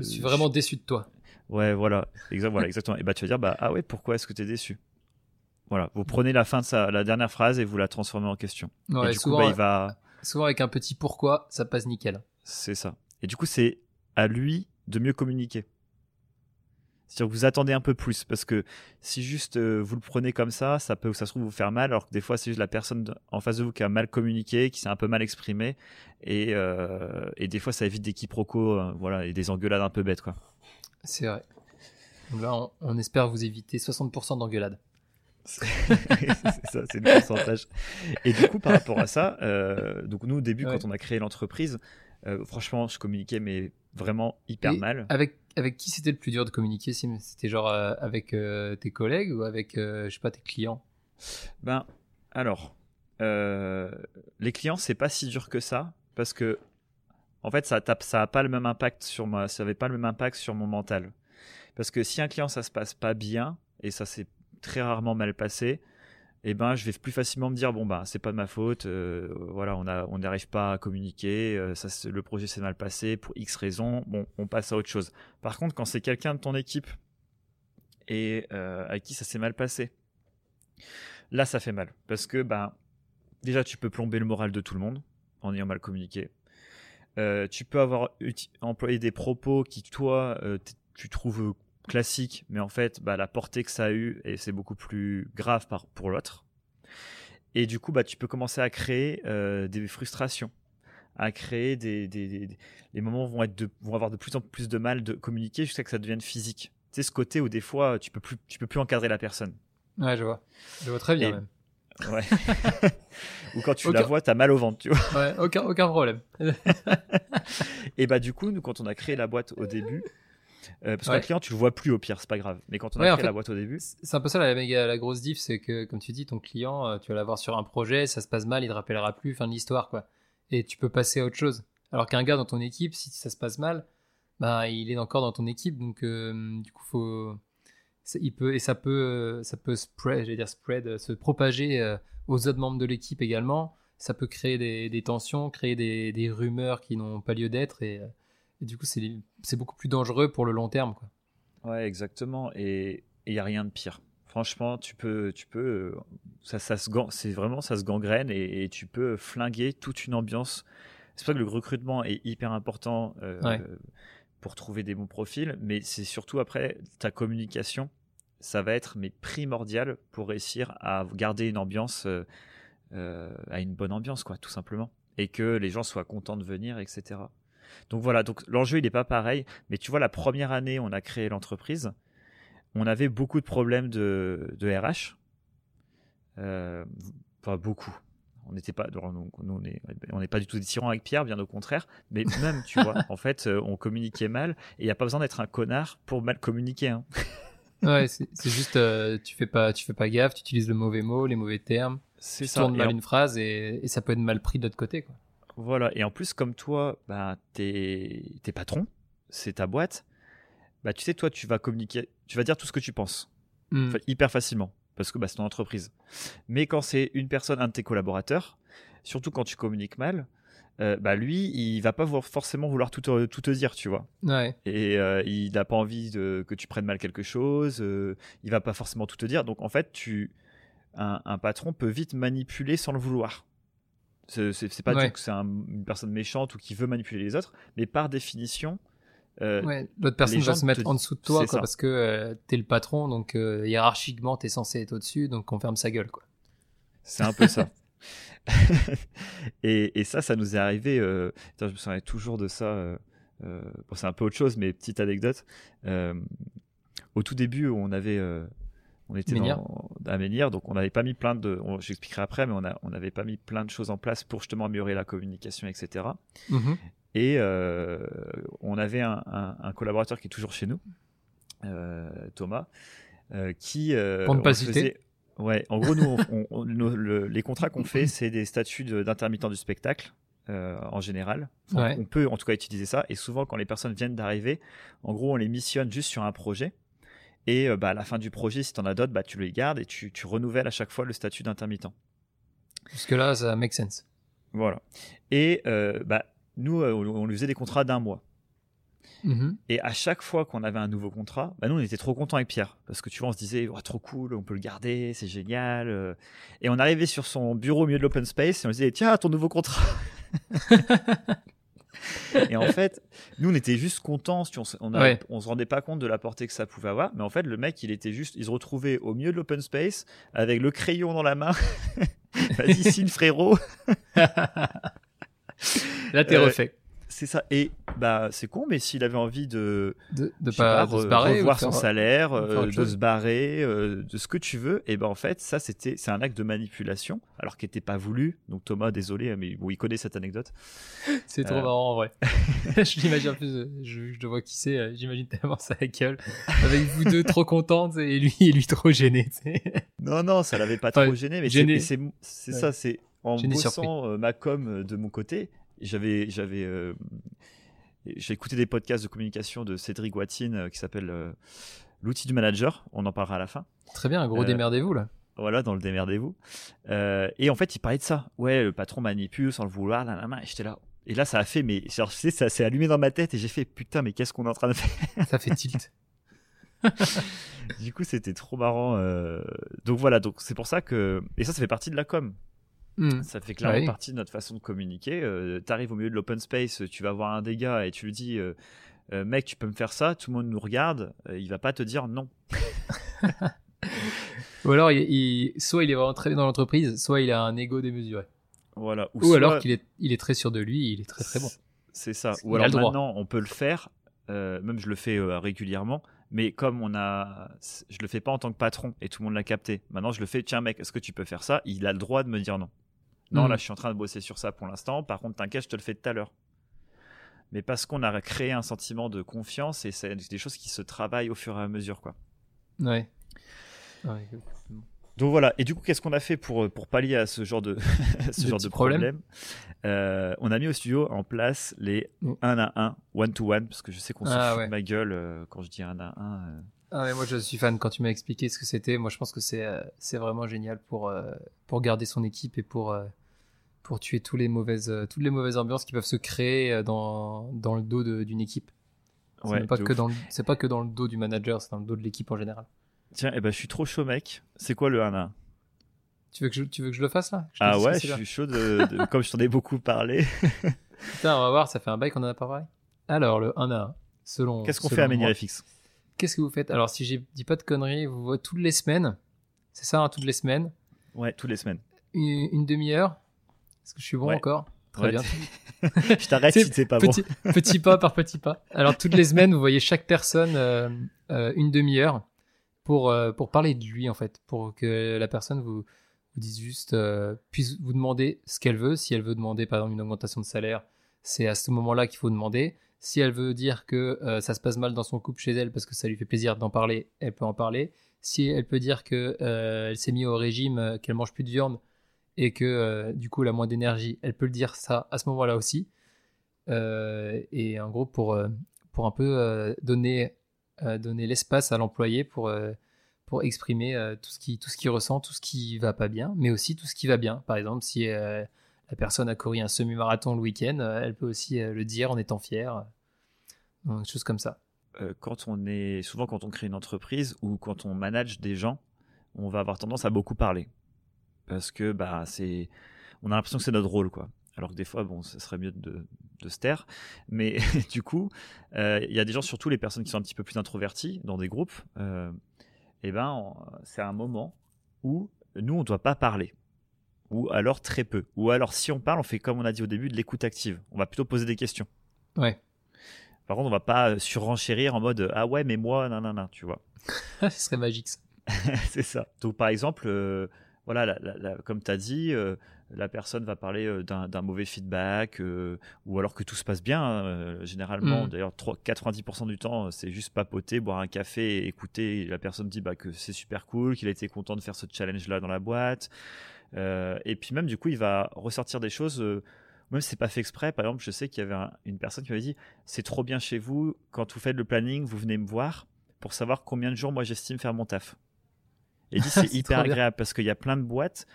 Speaker 2: suis vraiment déçu de toi.
Speaker 1: Ouais, voilà, exact, voilà, exactement. Et bah tu vas dire bah ah ouais pourquoi est-ce que tu es déçu? Voilà, vous prenez la fin de sa, la dernière phrase et vous la transformez en question.
Speaker 2: et du souvent, coup, bah, il va. Souvent avec un petit pourquoi, ça passe nickel.
Speaker 1: C'est ça. Et du coup, c'est à lui de mieux communiquer. C'est-à-dire que vous attendez un peu plus parce que si juste euh, vous le prenez comme ça, ça peut, ça se trouve, vous faire mal. Alors que des fois, c'est juste la personne en face de vous qui a mal communiqué, qui s'est un peu mal exprimé, et, euh, et des fois, ça évite des quiproquos, euh, voilà, et des engueulades un peu bêtes, quoi.
Speaker 2: C'est vrai. Donc là, on, on espère vous éviter 60% d'engueulades.
Speaker 1: c'est ça, c'est le pourcentage. Et du coup, par rapport à ça, euh, donc nous, au début, quand on a créé l'entreprise, euh, franchement, je communiquais, mais vraiment hyper mal.
Speaker 2: Avec, avec qui c'était le plus dur de communiquer C'était genre euh, avec tes collègues ou avec, je sais pas, tes clients?
Speaker 1: Ben, alors, les clients, c'est pas si dur que ça, parce que, en fait, ça tape, pas le même impact sur moi, ça avait pas le même impact sur mon mental. Parce que si un client, ça se passe pas bien, et ça c'est très rarement mal passé, eh ben je vais plus facilement me dire bon bah c'est pas de ma faute, euh, voilà on n'arrive pas à communiquer, euh, le projet s'est mal passé pour X raisons, bon on passe à autre chose. Par contre quand c'est quelqu'un de ton équipe et euh, à qui ça s'est mal passé, là ça fait mal parce que ben déjà tu peux plomber le moral de tout le monde en ayant mal communiqué. Tu peux avoir employé des propos qui toi tu trouves classique, mais en fait, bah, la portée que ça a eu, et c'est beaucoup plus grave par, pour l'autre. Et du coup, bah, tu peux commencer à créer euh, des frustrations, à créer des, des, les moments vont être vont avoir de plus en plus de mal de communiquer jusqu'à que ça devienne physique. Tu sais ce côté où des fois tu peux plus, tu peux plus encadrer la personne.
Speaker 2: Ouais, je vois, je vois très bien même.
Speaker 1: Ouais. Ou quand tu la vois, t'as mal au ventre, tu vois.
Speaker 2: Ouais, aucun, aucun problème.
Speaker 1: et bah du coup, nous, quand on a créé la boîte au début, euh, parce qu'un client, tu le vois plus au pire, c'est pas grave. Mais quand on a créé la boîte au début.
Speaker 2: C'est un peu ça la, la grosse diff, c'est que, comme tu dis, ton client, euh, tu vas l'avoir sur un projet, ça se passe mal, il te rappellera plus, fin de l'histoire, quoi. Et tu peux passer à autre chose. Alors qu'un gars dans ton équipe, si ça se passe mal, bah, il est encore dans ton équipe, donc euh, du coup, faut, il peut et ça peut, ça peut spread, dire spread, se propager aux autres membres de l'équipe également. Ça peut créer des, tensions, créer des, rumeurs qui n'ont pas lieu d'être, et, du coup, c'est beaucoup plus dangereux pour le long terme, quoi.
Speaker 1: Ouais, exactement. Et il n'y a rien de pire. Franchement, tu peux, tu peux, ça, ça se, c'est vraiment, ça se gangrène et, tu peux flinguer toute une ambiance. C'est pas que le recrutement est hyper important euh, pour trouver des bons profils, mais c'est surtout après ta communication, ça va être mais primordial pour réussir à garder une ambiance, euh, euh, à une bonne ambiance, quoi, tout simplement, et que les gens soient contents de venir, etc. Donc voilà, donc l'enjeu il n'est pas pareil, mais tu vois la première année on a créé l'entreprise, on avait beaucoup de problèmes de, RH, euh, pas beaucoup. On n'était pas, on n'est pas du tout des tyrans avec Pierre, bien au contraire. Mais même, tu vois, en fait, euh, on communiquait mal et il n'y a pas besoin d'être un connard pour mal communiquer. Hein.
Speaker 2: Ouais, c'est juste, euh, tu fais pas, tu fais pas gaffe, tu utilises le mauvais mot, les mauvais termes. Tu ça. tournes mal une phrase et, et, ça peut être mal pris de l'autre côté, quoi.
Speaker 1: Voilà, et en plus, comme toi, bah, t'es es patron, c'est ta boîte, bah, tu sais, toi, tu vas communiquer, tu vas dire tout ce que tu penses, hmm. hyper facilement, parce que bah, c'est ton entreprise. Mais quand c'est une personne, un de tes collaborateurs, surtout quand tu communiques mal, euh, bah lui, il va pas forcément vouloir tout te, tout te dire, tu vois.
Speaker 2: Ouais.
Speaker 1: Et euh, il n'a pas envie de, que tu prennes mal quelque chose. Euh, il va pas forcément tout te dire. Donc en fait, tu, un, un patron peut vite manipuler sans le vouloir. C'est pas que c'est une personne méchante ou qui veut manipuler les autres, mais par définition.
Speaker 2: Euh, L'autre personne va se mettre en dessous de toi parce que euh, t'es le patron, donc euh, hiérarchiquement t'es censé être au-dessus, donc on ferme sa gueule. quoi.
Speaker 1: C'est un peu ça. et, et, ça, ça nous est arrivé. Euh, je me souviens toujours de ça. Bon, c'est un peu autre chose, mais petite anecdote. au tout début, on avait on était à Menhir, donc on n'avait pas mis plein de, j'expliquerai après, mais on n'avait pas mis plein de choses en place pour justement améliorer la communication, etc. Et mhm. euh, on avait un, collaborateur qui est toujours chez nous, euh, Thomas, euh, qui
Speaker 2: pour ne pas citer.
Speaker 1: Ouais, en gros, nous, les contrats qu'on fait, c'est des statuts d'intermittent du spectacle. en général. On peut en tout cas utiliser ça. Et souvent, quand les personnes viennent d'arriver, en gros, on les missionne juste sur un projet. Et euh, bah, à la fin du projet, si tu en as d'autres, bah, tu les gardes et tu, tu, renouvelles à chaque fois le statut d'intermittent.
Speaker 2: Jusque-là, ça make sense.
Speaker 1: Voilà. Et euh, bah, nous, euh, on lui faisait des contrats d'un mois. Mm-hmm. Et à chaque fois qu'on avait un nouveau contrat, bah nous on était trop contents avec Pierre parce que tu vois on se disait oh, trop cool, on peut le garder, c'est génial. Et on arrivait sur son bureau au milieu de l'open space et on se disait tiens ton nouveau contrat. et en fait, nous, on était juste contents. On, on, se rendait pas compte de la portée que ça pouvait avoir. Mais en fait, le mec, il était juste, il se retrouvait au milieu de l'open space avec le crayon dans la main. Vas-y, signe frérot.
Speaker 2: Là, t'es refait.
Speaker 1: C'est ça. Et bah, c'est con, mais s'il avait envie de,
Speaker 2: de, pas, se barrer,
Speaker 1: revoir son salaire, euh, de se barrer, euh, de ce que tu veux, et ben en fait, ça c'était, c'est un acte de manipulation, alors qu'il n'était pas voulu. Donc Thomas, désolé, mais bon, il connaît cette anecdote.
Speaker 2: C'est trop euh. marrant en vrai. je l'imagine en plus, je, je vois qui c'est. J'imagine tellement sa gueule avec vous deux trop contentes et lui et lui trop gêné.
Speaker 1: Non non, ça l'avait pas trop gêné, mais c'est c'est ça, c'est en bossant ma com de mon côté j'avais j'avais euh, j'ai écouté des podcasts de communication de Cédric Watine euh, qui s'appelle euh, l'outil du manager. On en parlera à la fin.
Speaker 2: Très bien, gros démerdez-vous là.
Speaker 1: Voilà, dans le démerdez-vous. et en fait, il parlait de ça. Ouais, le patron manipule sans le vouloir, la main. Et j'étais là. Et là, ça a fait, mais genre, ça s'est allumé dans ma tête et j'ai fait putain, mais qu'est-ce qu'on est en train de faire?
Speaker 2: Ça fait tilt.
Speaker 1: du coup, c'était trop marrant. Donc voilà, donc c'est pour ça que et ça, ça fait partie de la com. Hmm. Ça fait clairement partie de notre façon de communiquer. Euh, tu arrives au milieu de l'open space, tu vas voir un gars et tu lui dis euh, euh, Mec, tu peux me faire ça Tout le monde nous regarde. il va pas te dire non.
Speaker 2: Ou alors, il, soit il est vraiment très dans l'entreprise, soit il a un ego démesuré.
Speaker 1: Voilà.
Speaker 2: Ou, alors qu'il est, il est très sûr de lui, il est très très bon.
Speaker 1: C'est ça. Ou alors maintenant, on peut le faire. même je le fais régulièrement. Mais comme on a, je le fais pas en tant que patron et tout le monde l'a capté. Maintenant, je le fais. Tiens, mec, est-ce que tu peux faire ça? Il a le droit de me dire non. Non, là, hmm. je suis en train de bosser sur ça pour l'instant. Par contre, t'inquiète, je te le fais tout à l'heure. Mais parce qu'on a créé un sentiment de confiance et c'est des choses qui se travaillent au fur et à mesure, quoi.
Speaker 2: Ouais.
Speaker 1: Donc Donc voilà, et du coup, qu'est-ce qu'on a fait pour, pour pallier à ce genre de, ce genre de problème, euh, On a mis au studio en place les 1 à 1, one to one, parce que je sais qu'on se ah fout de ma gueule euh, quand je dis 1 à 1. Euh.
Speaker 2: Ah mais moi je suis fan quand tu m'as expliqué ce que c'était. Moi je pense que c'est c'est vraiment génial pour pour garder son équipe et pour pour tuer tous les mauvaises toutes les mauvaises ambiances qui peuvent se créer dans dans le dos d'une équipe. C'est pas que dans c'est pas que dans le dos du manager, c'est dans le dos de l'équipe en général.
Speaker 1: Tiens, eh ben, je suis trop chaud, mec. C'est quoi le 1 1
Speaker 2: tu veux, que je, tu veux que je le fasse là?
Speaker 1: Ah ouais, je suis chaud, de, comme je t'en ai beaucoup parlé.
Speaker 2: Putain, on va voir, ça fait un bail qu'on en a pas parlé. Alors, le 1 1, selon.
Speaker 1: Qu'est-ce qu'on fait à MenierFX
Speaker 2: Qu'est-ce que vous faites? Alors, si je dis pas de conneries, vous voyez toutes les semaines. C'est ça, hein, toutes les semaines
Speaker 1: Ouais, toutes les semaines.
Speaker 2: Une, demi-heure Est-ce que je suis bon encore? Très bien.
Speaker 1: je t'arrête si c'est pas
Speaker 2: petit,
Speaker 1: bon.
Speaker 2: petit pas par petit pas. Alors, toutes les semaines, vous voyez chaque personne euh, euh, une demi-heure pour, euh, pour parler de lui, en fait, pour que la personne vous, vous dise juste, puisse vous demander ce qu'elle veut. Si elle veut demander, par exemple, une augmentation de salaire, c'est à ce moment-là qu'il faut demander. Si elle veut dire que ça se passe mal dans son couple chez elle parce que ça lui fait plaisir d'en parler, elle peut en parler. Si elle peut dire que elle s'est mise au régime, qu'elle mange plus de viande et que du coup elle a moins d'énergie, elle peut le dire ça à ce moment-là aussi. et en gros pour pour un peu donner donner l'espace à l'employé pour, euh, pour exprimer euh, tout, ce qui, qu'il ressent, tout ce qui va pas bien, mais aussi tout ce qui va bien. Par exemple, si euh, la personne a couru un semi-marathon le week-end, elle peut aussi le dire en étant fière. Donc, chose comme ça.
Speaker 1: quand on est souvent quand on crée une entreprise ou quand on manage des gens, on va avoir tendance à beaucoup parler parce que bah c'est on a l'impression que c'est notre rôle quoi alors que des fois, bon, ce serait mieux de, de se taire. Mais du coup, euh, il y a des gens, surtout les personnes qui sont un petit peu plus introverties dans des groupes, euh, eh ben, c'est un moment où nous, on ne doit pas parler. Ou alors très peu. Ou alors, si on parle, on fait comme on a dit au début, de l'écoute active. On va plutôt poser des questions.
Speaker 2: Ouais.
Speaker 1: Par contre, on va pas surenchérir en mode ah ouais, mais moi, non, tu vois.
Speaker 2: Ce serait magique ça.
Speaker 1: c'est ça. Donc, par exemple, euh, voilà, comme tu as dit, la personne va parler euh, d'un mauvais feedback euh, ou alors que tout se passe bien. Euh, généralement, mm. d'ailleurs, 90% du temps, c'est juste papoter, boire un café et écouter. la personne dit bah, que c'est super cool, qu'il a été content de faire ce challenge-là dans la boîte. et puis même, du coup, il va ressortir des choses. même si c'est pas fait exprès, par exemple, je sais qu'il y avait une personne qui m'avait dit c'est trop bien chez vous, quand vous faites le planning, vous venez me voir pour savoir combien de jours moi j'estime faire mon taf. Et dit c'est hyper agréable parce qu'il y a plein de boîtes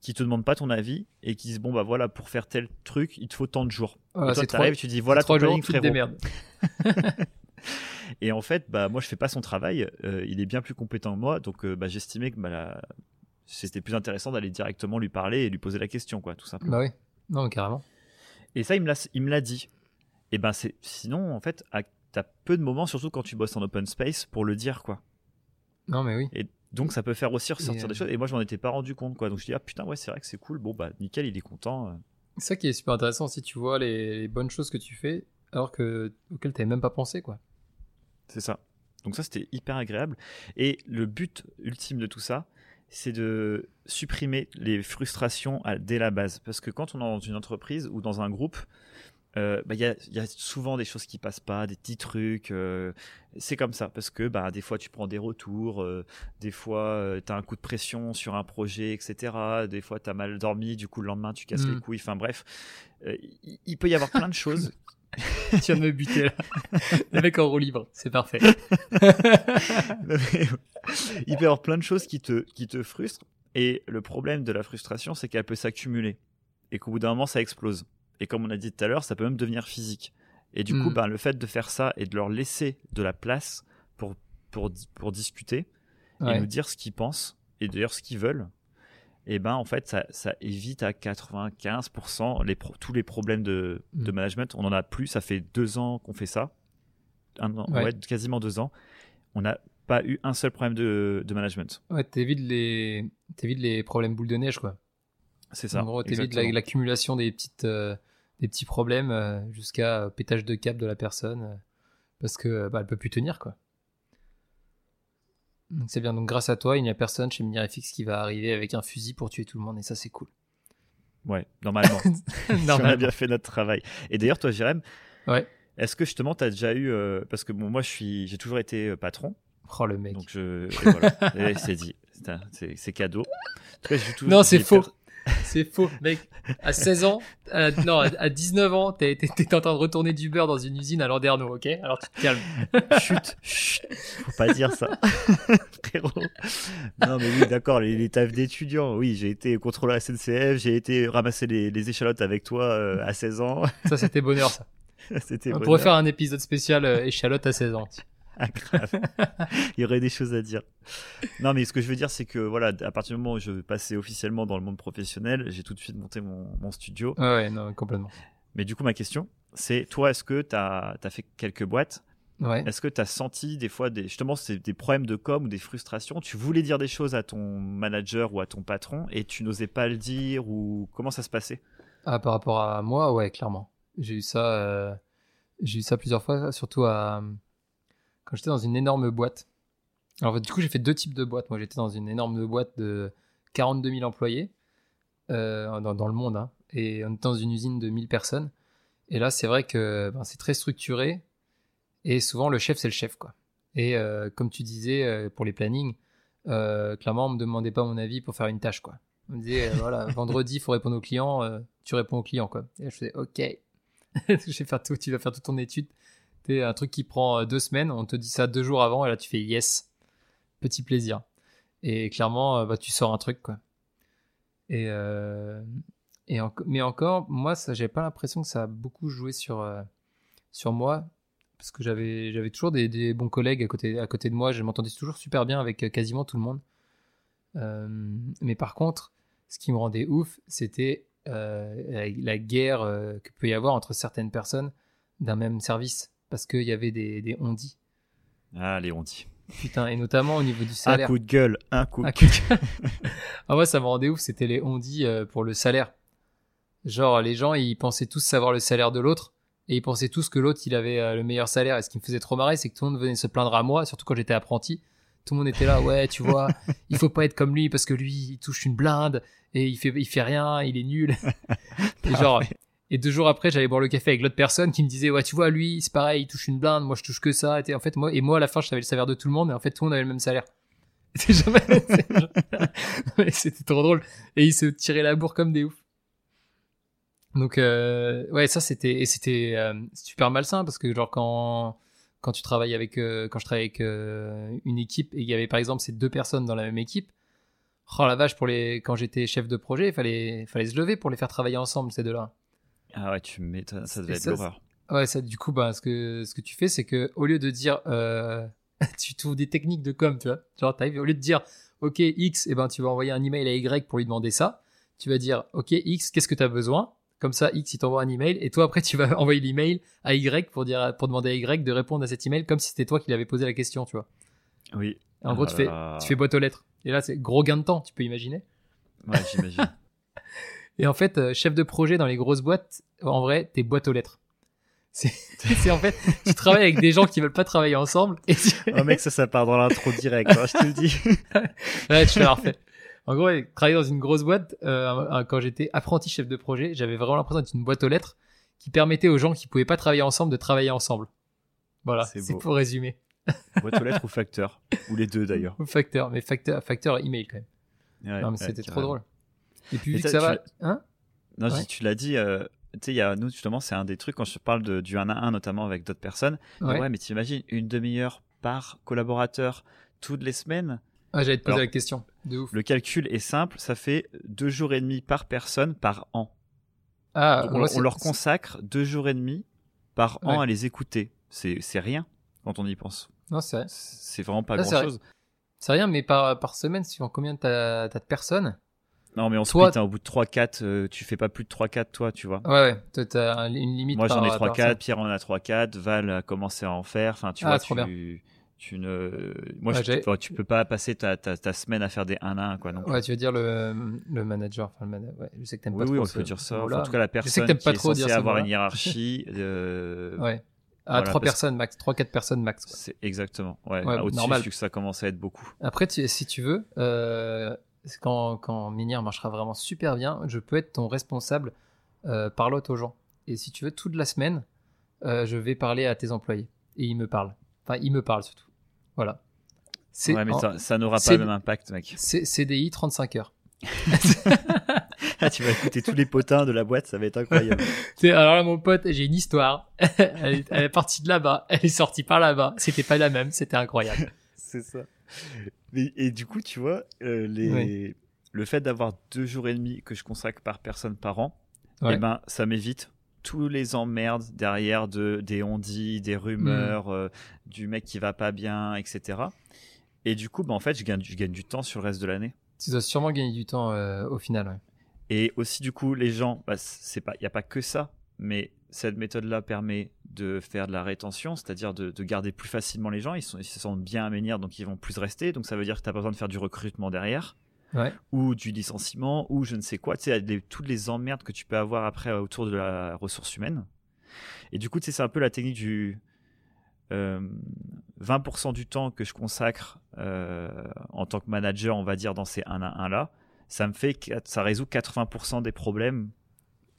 Speaker 1: qui te demandent pas ton avis et qui disent bon bah voilà pour faire tel truc il te faut tant de jours. et toi tu arrives tu dis voilà
Speaker 2: ton planning frérot.
Speaker 1: et en fait bah moi je fais pas son travail, euh, il est bien plus compétent que moi donc euh, bah, j'estimais que bah, c'était plus intéressant d'aller directement lui parler et lui poser la question quoi tout simplement.
Speaker 2: Bah oui non carrément.
Speaker 1: Et ça il me l'a il me l'a dit. Et ben c'est sinon en fait t'as peu de moments surtout quand tu bosses en open space pour le dire quoi.
Speaker 2: Non mais oui.
Speaker 1: Et donc ça peut faire aussi ressortir des euh, choses. Et moi je m'en étais pas rendu compte quoi. Donc je dis ah putain ouais c'est vrai que c'est cool. Bon bah nickel il est content. Euh.
Speaker 2: C'est ça qui est super intéressant si tu vois les, bonnes choses que tu fais alors que auxquelles t'avais même pas pensé quoi.
Speaker 1: C'est ça. Donc ça c'était hyper agréable. Et le but ultime de tout ça, c'est de supprimer les frustrations dès la base. Parce que quand on est dans une entreprise ou dans un groupe, euh, bah, il y, a, souvent des choses qui passent pas, des petits trucs. Euh, c'est comme ça parce que bah, des fois tu prends des retours, euh, des fois tu as un coup de pression sur un projet, etc. Des fois tu as mal dormi, du coup le lendemain tu casses les mm. couilles. Enfin bref, il, peut y avoir plein de choses.
Speaker 2: tu de me buter là. Le mec en roue libre, c'est parfait.
Speaker 1: il peut y avoir plein de choses qui te, qui te frustrent. Et le problème de la frustration, c'est qu'elle peut s'accumuler. Et qu'au bout d'un moment, ça explose. Et comme on a dit tout à l'heure, ça peut même devenir physique. Et du coup, mm. ben, le fait de faire ça et de leur laisser de la place pour, pour, pour discuter et nous dire ce qu'ils pensent et d'ailleurs ce qu'ils veulent, et eh ben en fait, ça, ça évite à 95% les tous les problèmes de, mm. de, management. On en a plus, ça fait deux ans qu'on fait ça. Un ouais. quasiment deux ans. On n'a pas eu un seul problème de, de management.
Speaker 2: Ouais, t'évites les, les problèmes boule de neige, quoi.
Speaker 1: C'est ça.
Speaker 2: En gros, t'évites l'accumulation des petites, euh, des petits problèmes euh, jusqu'à euh, pétage de cap de la personne parce que bah, elle peut plus tenir quoi. Donc c'est bien. Donc grâce à toi, il n'y a personne chez Minirefix qui va arriver avec un fusil pour tuer tout le monde et ça c'est cool.
Speaker 1: Ouais, normalement. normalement. on a bien fait notre travail. Et d'ailleurs, toi, Jérém,
Speaker 2: ouais.
Speaker 1: est-ce que justement, tu as déjà eu. parce que bon, moi, j'ai toujours été patron.
Speaker 2: Oh, le mec.
Speaker 1: Donc, je. voilà. c'est dit. C'est cadeau.
Speaker 2: non, c'est faux. C'est faux, mec. À 16 ans, non, à 19 ans, t'étais en train de retourner du beurre dans une usine à Landerneau, ok? Alors tu te calmes.
Speaker 1: chut, chut, faut pas dire ça, frérot. Non, mais oui, d'accord, les, les tafs d'étudiants. Oui, j'ai été contrôleur SNCF, j'ai été ramasser les, échalotes avec toi euh, à 16 ans.
Speaker 2: Ça, c'était bonheur, ça. On pourrait faire un épisode spécial euh, échalote à 16 ans.
Speaker 1: Ah, Il y aurait des choses à dire. Non, mais ce que je veux dire, c'est que voilà, à partir du moment où je passais officiellement dans le monde professionnel, j'ai tout de suite monté mon, studio.
Speaker 2: ouais, non, complètement.
Speaker 1: Mais du coup, ma question, c'est toi, est-ce que tu as, fait quelques boîtes?
Speaker 2: Ouais.
Speaker 1: Est-ce que tu as senti des fois des, justement c'est des problèmes de com ou des frustrations? Tu voulais dire des choses à ton manager ou à ton patron et tu n'osais pas le dire ou comment ça se passait?
Speaker 2: Ah, Par rapport à moi, ouais, clairement. J'ai eu ça, euh, j'ai eu ça plusieurs fois, surtout à, quand j'étais dans une énorme boîte. Alors, du coup, j'ai fait deux types de boîtes. Moi, j'étais dans une énorme boîte de 42 000 employés euh, dans, le monde. Hein. et on était dans une usine de 1000 personnes. Et là, c'est vrai que ben, c'est très structuré. Et souvent, le chef, c'est le chef. quoi. Et euh, comme tu disais, euh, pour les plannings, clairement, on me demandait pas mon avis pour faire une tâche. quoi. On me disait, voilà, vendredi, il faut répondre aux clients. tu réponds aux clients. quoi. Et je faisais, OK. je vais faire tout, tu vas faire toute ton étude un truc qui prend euh, deux semaines, on te dit ça deux jours avant et là tu fais yes, petit plaisir. Et clairement, euh, bah, tu sors un truc quoi. Et, euh, mais encore, moi, ça, j'ai pas l'impression que ça a beaucoup joué sur, moi parce que j'avais, j'avais toujours des, bons collègues à côté, à côté de moi. Je m'entendais toujours super bien avec quasiment tout le monde. mais par contre, ce qui me rendait ouf, c'était la, guerre que peut y avoir entre certaines personnes d'un même service parce qu'il y avait des, des ondis.
Speaker 1: Ah, les ondis.
Speaker 2: Putain, et notamment au niveau du salaire.
Speaker 1: Un coup de gueule, un coup de gueule.
Speaker 2: ah ouais, ça me rendait ouf, c'était les ondis euh, pour le salaire. Genre, les gens, ils pensaient tous savoir le salaire de l'autre, et ils pensaient tous que l'autre, il avait euh, le meilleur salaire. Et ce qui me faisait trop marrer, c'est que tout le monde venait se plaindre à moi, surtout quand j'étais apprenti. Tout le monde était là, ouais, tu vois, il faut pas être comme lui parce que lui, il touche une blinde et il fait, il fait rien, il est nul. et genre, et deux jours après, j'allais boire le café avec l'autre personne qui me disait, ouais, tu vois, lui, c'est pareil, il touche une blinde, moi je touche que ça. Et en fait, moi, et moi, à la fin, je savais le salaire de tout le monde, mais en fait, tout le monde avait le même salaire. C'était trop drôle. Et ils se tiraient la bourre comme des oufs. Donc, euh, ouais, ça, c'était, et euh, super malsain parce que, genre, quand, quand tu travailles avec, euh, quand je travaillais avec une équipe et il y avait par exemple ces deux personnes dans la même équipe, oh la vache, pour les, quand j'étais chef de projet, il fallait, fallait se lever pour les faire travailler ensemble, ces deux-là.
Speaker 1: Ah ouais, tu m'étonnes, ça devait être l'horreur.
Speaker 2: Ouais, ça, du coup, bah, ce que, ce que tu fais, c'est que au lieu de dire, euh, tu trouves des techniques de com, tu vois, genre, au lieu de dire, ok, X, et eh ben, tu vas envoyer un email à Y pour lui demander ça, tu vas dire, ok, X, qu'est-ce que tu as besoin? Comme ça, X, il t'envoie un email, et toi, après, tu vas envoyer l'email à Y pour, dire, pour demander à Y de répondre à cet email comme si c'était toi qui l'avais posé la question, tu vois.
Speaker 1: Oui.
Speaker 2: en gros, tu, fais, tu fais boîte aux lettres. Et là, c'est gros gain de temps, tu peux imaginer.
Speaker 1: Ouais, j'imagine.
Speaker 2: Et en fait, euh, chef de projet dans les grosses boîtes, en vrai, t'es boîte aux lettres. C'est en fait, tu travailles avec des gens qui veulent pas travailler ensemble. Et
Speaker 1: Oh mec, ça, ça part dans l'intro direct, hein, je te le dis.
Speaker 2: ouais, tu l'as refait. En gros, travailler dans une grosse boîte, euh, quand j'étais apprenti chef de projet, j'avais vraiment l'impression d'être une boîte aux lettres qui permettait aux gens qui pouvaient pas travailler ensemble de travailler ensemble. Voilà, c'est pour résumer.
Speaker 1: Boîte aux lettres ou facteur? Ou les deux d'ailleurs.
Speaker 2: Ou facteur, mais facteur, facteur email quand même. Ouais, non, mais c'était trop drôle. Et puis, vu que ça va. Hein?
Speaker 1: Non, si tu l'as dit, euh, tu sais, il y a, nous, justement, c'est un des trucs quand je parle de, du 1 à 1, notamment avec d'autres personnes. Ouais, ouais mais t'imagines une demi-heure par collaborateur toutes les semaines?
Speaker 2: Ah, j'allais te poser la question. De ouf.
Speaker 1: Le calcul est simple, ça fait deux jours et demi par personne par an.
Speaker 2: Ah,
Speaker 1: on, leur consacre deux jours et demi par an à les écouter. C'est rien quand on y pense.
Speaker 2: Non, c'est
Speaker 1: C'est vraiment pas grand chose.
Speaker 2: C'est rien, mais par, par semaine, suivant combien t'as as de personnes,
Speaker 1: non, mais on toi, split, hein, au bout de 3-4, euh, tu fais pas plus de 3-4, toi, tu vois.
Speaker 2: Ouais, ouais, toi, t'as une limite.
Speaker 1: Moi, j'en ai 3-4, Pierre en a 3-4, Val a commencé à en faire. Enfin, tu ah, vois, tu, tu ne. Moi, je, tu peux pas passer ta, ta, ta, semaine à faire des 1 1, quoi.
Speaker 2: ouais, tu veux dire le, le manager. Enfin, le manager. Ouais, je sais que t'aimes pas
Speaker 1: oui,
Speaker 2: trop.
Speaker 1: Oui, on peut dire ça. Enfin, en tout cas, la personne qui est censée avoir une hiérarchie.
Speaker 2: Euh... ouais. À voilà, 3 personnes max, 3-4 personnes max.
Speaker 1: C'est exactement. Ouais, ouais au-dessus, normal. que ça commence à être beaucoup.
Speaker 2: Après, tu, si tu veux, euh, quand, quand Minière marchera vraiment super bien, je peux être ton responsable euh, parlotte aux gens. Et si tu veux, toute la semaine, euh, je vais parler à tes employés. Et ils me parlent. Enfin, ils me parlent surtout. Voilà.
Speaker 1: Ouais, mais ça, n'aura pas le même impact, mec.
Speaker 2: CDI 35 heures.
Speaker 1: ah, tu vas écouter tous les potins de la boîte, ça va être incroyable.
Speaker 2: alors là, mon pote, j'ai une histoire. elle, est, partie de là-bas, elle est sortie par là-bas. C'était pas la même, c'était incroyable.
Speaker 1: C'est ça. et du coup, tu vois, euh, les... le fait d'avoir deux jours et demi que je consacre par personne par an, eh ben, ça m'évite tous les emmerdes derrière de, des on-dit, des rumeurs, hmm. euh, du mec qui va pas bien, etc. Et du coup, bah, en fait, je gagne, je gagne du temps sur le reste de l'année.
Speaker 2: Tu dois sûrement gagner du temps euh, au final.
Speaker 1: Et aussi, du coup, les gens, bah, c'est pas, il n'y a pas que ça, mais cette méthode-là permet de faire de la rétention, c'est-à-dire de, garder plus facilement les gens. Ils, sont, ils se sentent bien à donc ils vont plus rester. Donc ça veut dire que tu n'as pas besoin de faire du recrutement derrière ou du licenciement, ou je ne sais quoi. Tu sais, toutes les emmerdes que tu peux avoir après autour de la ressource humaine. Et du coup, tu sais, c'est un peu la technique du 20% euh, du temps que je consacre euh, en tant que manager, on va dire, dans ces 1 à 1 là, ça me fait, ça résout 80% des problèmes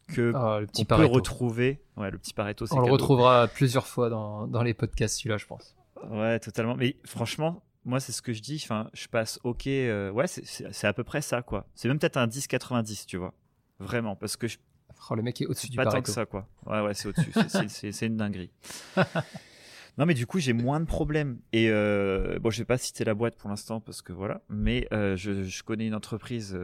Speaker 1: que ah, on peut retrouver. Ouais, le petit Pareto.
Speaker 2: On le retrouvera plusieurs fois dans, dans les podcasts, celui-là, je pense.
Speaker 1: Ouais, totalement. Mais franchement, moi, c'est ce que je dis. Enfin, je passe OK. Euh, ouais, c'est à peu près ça, quoi. C'est même peut-être un 10-90, tu vois. Vraiment, parce que je.
Speaker 2: Oh, le mec est au-dessus du
Speaker 1: Pas tant que ça, quoi. Ouais, ouais, c'est au-dessus. c'est une dinguerie. non, mais du coup, j'ai moins de problèmes. Et euh, bon, je vais pas citer la boîte pour l'instant parce que voilà. Mais euh, je, connais une entreprise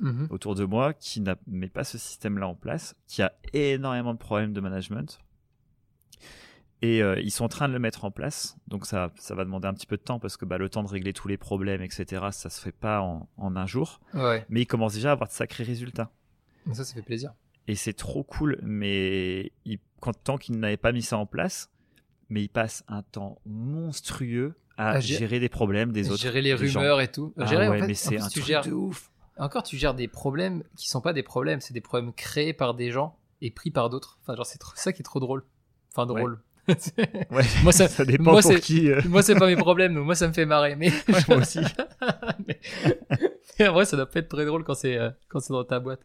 Speaker 1: mm-hmm. autour de moi qui n'a met pas ce système-là en place, qui a énormément de problèmes de management et euh, ils sont en train de le mettre en place. Donc ça, ça va demander un petit peu de temps parce que bah, le temps de régler tous les problèmes, etc., ça se fait pas en, en un jour. Mais ils commencent déjà à avoir de sacrés résultats.
Speaker 2: Ça, ça fait plaisir.
Speaker 1: Et c'est trop cool. Mais quand, tant qu'ils n'avaient pas mis ça en place, mais ils passent un temps monstrueux à, gérer des problèmes des autres.
Speaker 2: Gérer les rumeurs et tout.
Speaker 1: Ah gérer, ouais, mais c'est un truc de ouf.
Speaker 2: Encore, tu gères des problèmes qui sont pas des problèmes, c'est des problèmes créés par des gens et pris par d'autres. Enfin, genre, c'est ça qui est trop drôle. Enfin, drôle.
Speaker 1: ouais, moi ça, ça dépend moi, pour qui. Euh.
Speaker 2: Moi c'est pas mes problèmes, donc moi ça me fait marrer. Mais
Speaker 1: moi aussi.
Speaker 2: mais... en vrai ça doit pas être très drôle quand c'est euh, quand c'est dans ta boîte.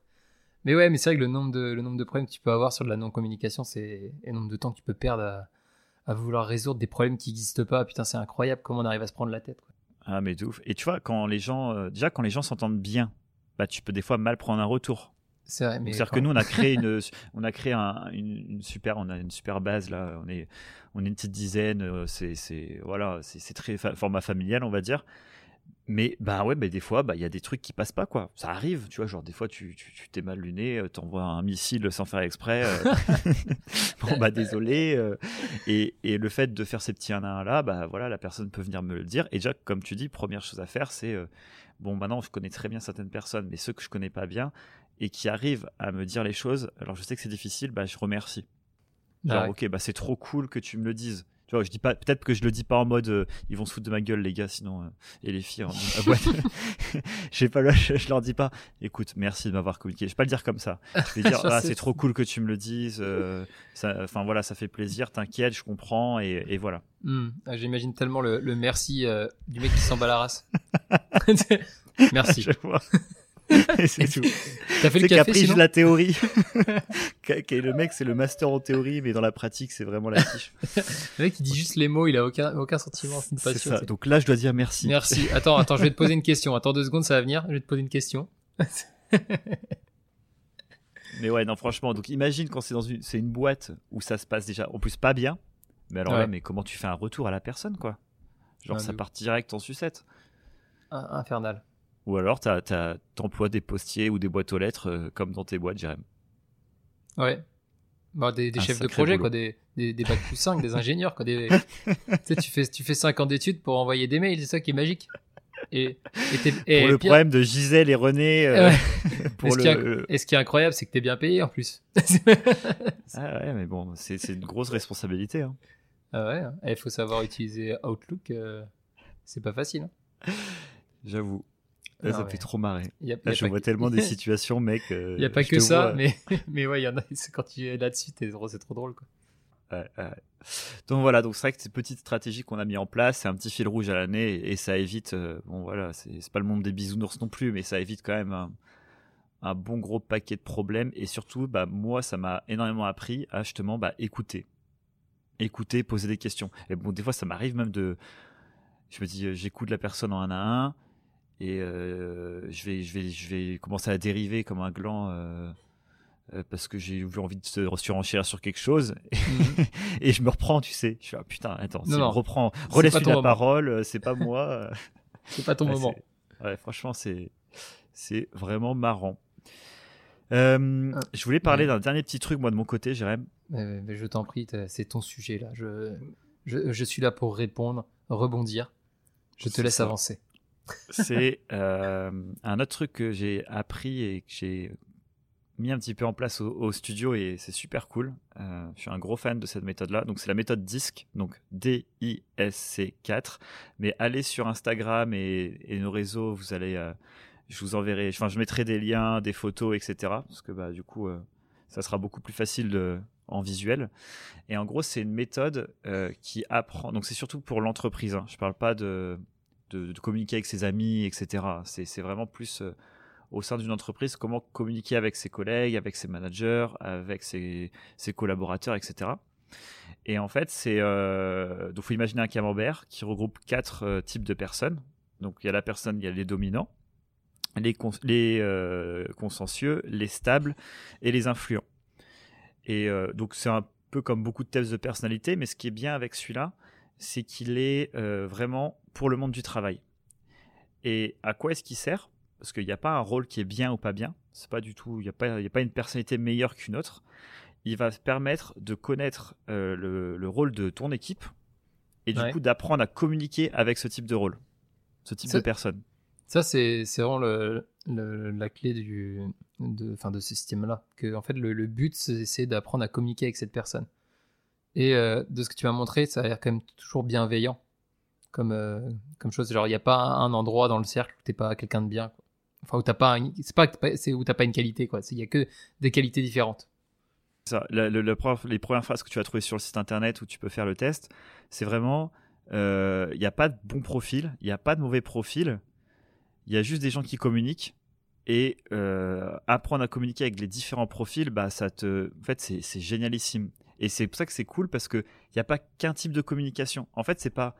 Speaker 2: Mais ouais, mais c'est vrai que le nombre de le nombre de problèmes que tu peux avoir sur de la non communication, c'est et le nombre de temps que tu peux perdre à, à vouloir résoudre des problèmes qui n'existent pas. Putain, c'est incroyable comment on arrive à se prendre la tête. Quoi.
Speaker 1: Ah mais de ouf. Et tu vois quand les gens euh, déjà quand les gens s'entendent bien, bah tu peux des fois mal prendre un retour.
Speaker 2: C'est vrai,
Speaker 1: C'est-à-dire que nous, on a créé une, on a créé une, super, on a une super base là. On est, on est une petite dizaine. Euh, c'est, c'est, voilà, c'est très format familial, on va dire. Mais bah ouais, des fois, bah il y a des trucs qui passent pas quoi. Ça arrive, tu vois, genre des fois tu tu t'es mal luné, euh, t'envoies un missile sans faire exprès. Euh. bon bah désolé. Et, et le fait de faire ces petits 1 à 1 là, bah voilà, la personne peut venir me le dire. Et déjà, comme tu dis, première chose à faire, c'est bon maintenant je connais très bien certaines personnes, mais ceux que je connais pas bien, et qui arrive à me dire les choses, alors je sais que c'est difficile, bah, je remercie. Genre, ok, bah, c'est trop cool que tu me le dises. Tu vois, je dis pas, peut-être que je le dis pas en mode, euh, ils vont se foutre de ma gueule, les gars, sinon, euh, et les filles, je pas, je, je, leur dis pas, écoute, merci de m'avoir communiqué. Je vais pas le dire comme ça. Je vais dire, ah, c'est trop cool que tu me le dises, euh, enfin, voilà, ça fait plaisir, t'inquiète, je comprends, et, et voilà.
Speaker 2: Hmm. Ah, j'imagine tellement le, le merci du mec qui s'en bat la race. merci.
Speaker 1: c'est tout. T'as fait le café, la théorie. le mec, c'est le master en théorie, mais dans la pratique, c'est vraiment la fiche.
Speaker 2: le mec, il dit juste les mots, il a aucun, aucun sentiment,
Speaker 1: c'est ça. Donc là, je dois dire merci.
Speaker 2: Merci. Attends, attends, je vais te poser une question. Attends deux secondes, ça va venir. Je vais te poser une question.
Speaker 1: mais ouais, non, franchement. Donc imagine quand c'est dans une, c'est une boîte où ça se passe déjà, en plus pas bien. Mais alors là, mais comment tu fais un retour à la personne, quoi? Genre, ça part direct en sucette.
Speaker 2: Infernal.
Speaker 1: Ou alors, tu emploies des postiers ou des boîtes aux lettres euh, comme dans tes boîtes, Jérém.
Speaker 2: Ouais. Bah, des, chefs de projet, quoi, des, des, des bacs plus 5, des ingénieurs. Quoi, des... tu, fais, tu fais 5 ans d'études pour envoyer des mails, c'est ça qui est magique. Et,
Speaker 1: et, pour le problème de Gisèle et René. Euh,
Speaker 2: pour et, ce et, ce qui est incroyable, c'est que tu es bien payé en plus.
Speaker 1: ah ouais, mais bon, c'est une grosse responsabilité. Hein.
Speaker 2: Ah ouais, hein. il faut savoir utiliser Outlook, euh, c'est pas facile.
Speaker 1: Ça me fait trop marrer. là, je vois tellement des situations, mec. Il
Speaker 2: euh, n'y a pas que ça, mais, mais ouais, il y en a. Quand tu es là-dessus, c'est trop drôle, quoi.
Speaker 1: Donc voilà, donc c'est vrai que ces petites stratégies qu'on a mis en place, c'est un petit fil rouge à l'année et, ça évite, euh, bon voilà, c'est pas le monde des bisounours non plus, mais ça évite quand même un, bon gros paquet de problèmes et surtout, bah moi, ça m'a énormément appris à justement bah, écouter, écouter, poser des questions. Et bon, des fois, ça m'arrive même de je me dis, j'écoute la personne en un à un et je vais, je vais, je vais commencer à dériver comme un gland. parce que j'ai eu envie de se surenchérir sur quelque chose mhm. et je me reprends tu sais je suis ah, putain attends non, reprends relève la parole c'est pas moi
Speaker 2: c'est pas ton moment
Speaker 1: ouais, franchement c'est c'est vraiment marrant euh, ah. je voulais parler d'un dernier petit truc, moi, de mon côté, Jérém.
Speaker 2: Mais, je t'en prie, c'est ton sujet, là. Je, je, suis là pour répondre, rebondir. Je te laisse avancer.
Speaker 1: C'est euh, un autre truc que j'ai appris et que j'ai mis un petit peu en place au, studio et c'est super cool. Euh, je suis un gros fan de cette méthode-là. Donc c'est la méthode DISC, donc D-I-S-C 4. Mais allez sur Instagram et, nos réseaux, vous allez je vous enverrai, enfin, je mettrai des liens, des photos, etc. Parce que bah, du coup, euh, ça sera beaucoup plus facile en visuel. Et en gros, c'est une méthode euh, qui apprend. Donc, c'est surtout pour l'entreprise. Hein. Je parle pas de, de, communiquer avec ses amis, etc. C'est vraiment plus euh, au sein d'une entreprise comment communiquer avec ses collègues, avec ses managers, avec ses, collaborateurs, etc. Et en fait, c'est donc faut imaginer un camembert qui regroupe quatre types de personnes. Donc il y a la personne, il y a les dominants, les, les euh, les stables et les influents. Et euh, donc c'est un peu comme beaucoup de tests de personnalité, mais ce qui est bien avec celui-là, c'est qu'il est, euh, vraiment pour le monde du travail. Et à quoi est-ce qu'il sert? Parce qu'il n'y a pas un rôle qui est bien ou pas bien. C'est pas du tout. Il n'y a pas, a pas une personnalité meilleure qu'une autre. Il va permettre de connaître le, rôle de ton équipe et du coup d'apprendre à communiquer avec ce type de rôle, ce type de personne.
Speaker 2: Ça, c'est vraiment le, la clé du, de, fin, de ce système-là. Que, en fait, le, le but, c'est d'apprendre à communiquer avec cette personne. Et euh, de ce que tu m'as montré, ça a l'air quand même toujours bienveillant comme, euh, comme chose. Genre, il n'y a pas un endroit dans le cercle où tu n'es pas quelqu'un de bien. Enfin, où tu pas, c'est pas, c'est où t'as pas une qualité. Il n'y a que des qualités différentes.
Speaker 1: Ça, le, les premières phrases que tu vas trouver sur le site internet où tu peux faire le test, c'est vraiment, euh, il n'y a pas de bon profil, il n'y a pas de mauvais profil il y a juste des gens qui communiquent et euh, apprendre à communiquer avec les différents profils, bah ça te, en fait, c'est génialissime. Et c'est pour ça que c'est cool parce que il n'y a pas qu'un type de communication. En fait, c'est pas,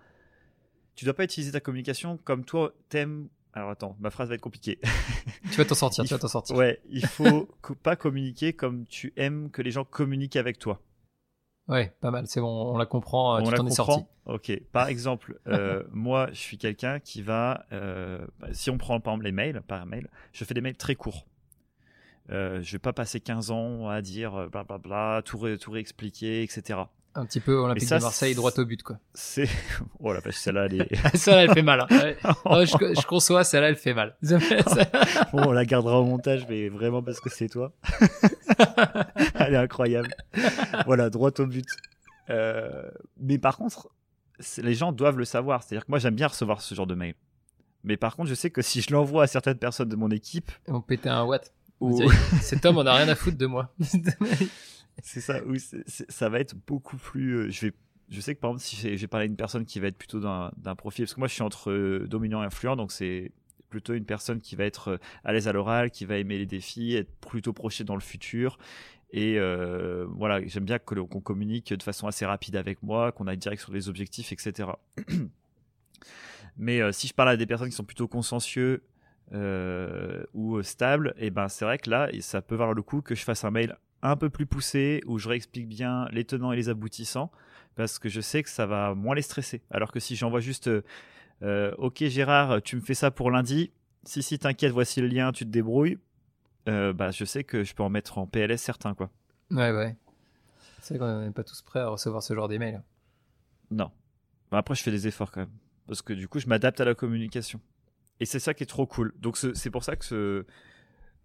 Speaker 1: tu dois pas utiliser ta communication comme toi t'aimes. Alors attends, ma phrase va être compliquée.
Speaker 2: tu vas t'en sortir, tu vas t'en sortir.
Speaker 1: Ouais, il faut pas communiquer comme tu aimes que les gens communiquent avec toi.
Speaker 2: Ouais, pas mal, c'est bon, on la comprend, euh, on tu t'en es sorti.
Speaker 1: Ok, par exemple, euh, moi je suis quelqu'un qui va, euh, bah, si on prend par exemple les mails, par mail, je fais des mails très courts. Euh, je vais pas passer 15 ans à dire blablabla, bla, bla, tout, tout réexpliquer, etc.
Speaker 2: Un petit peu Olympique de Marseille, droit au but, quoi.
Speaker 1: C'est. Oh la vache, celle-là, elle est.
Speaker 2: celle-là, elle fait mal. Hein. je, je, conçois, celle-là, elle fait mal.
Speaker 1: bon, on la gardera au montage, mais vraiment parce que c'est toi. elle est incroyable. voilà, droit au but. Euh... Mais par contre, les gens doivent le savoir. C'est-à-dire que moi, j'aime bien recevoir ce genre de mail. Mais par contre, je sais que si je l'envoie à certaines personnes de mon équipe.
Speaker 2: On pétait un watt. Ou... Cet homme, on a rien à foutre de moi
Speaker 1: c'est ça, oui, ça va être beaucoup plus. Euh, je vais je sais que par exemple, si j'ai parlé à une personne qui va être plutôt d'un profil, parce que moi je suis entre euh, dominant et influent, donc c'est plutôt une personne qui va être euh, à l'aise à l'oral, qui va aimer les défis, être plutôt projeté dans le futur. Et voilà, j'aime bien qu'on communique de façon assez rapide avec moi, qu'on aille direct sur les objectifs, etc. Mais si je parle à des personnes qui sont plutôt consensueux ou stables, et eh ben c'est vrai que là, ça peut valoir le coup que je fasse un mail un peu plus poussé où je réexplique bien les tenants et les aboutissants parce que je sais que ça va moins les stresser. Alors que si j'envoie juste euh, euh, Ok Gérard, tu me fais ça pour lundi, si si t'inquiète, voici le lien, tu te débrouilles, euh, bah je sais que je peux en mettre en PLS certains quoi.
Speaker 2: Ouais ouais. C'est vrai qu'on n'est pas tous prêts à recevoir ce genre d'email.
Speaker 1: Non. Bah, après je fais des efforts quand même parce que du coup je m'adapte à la communication. Et c'est ça qui est trop cool. Donc c'est pour ça que ce,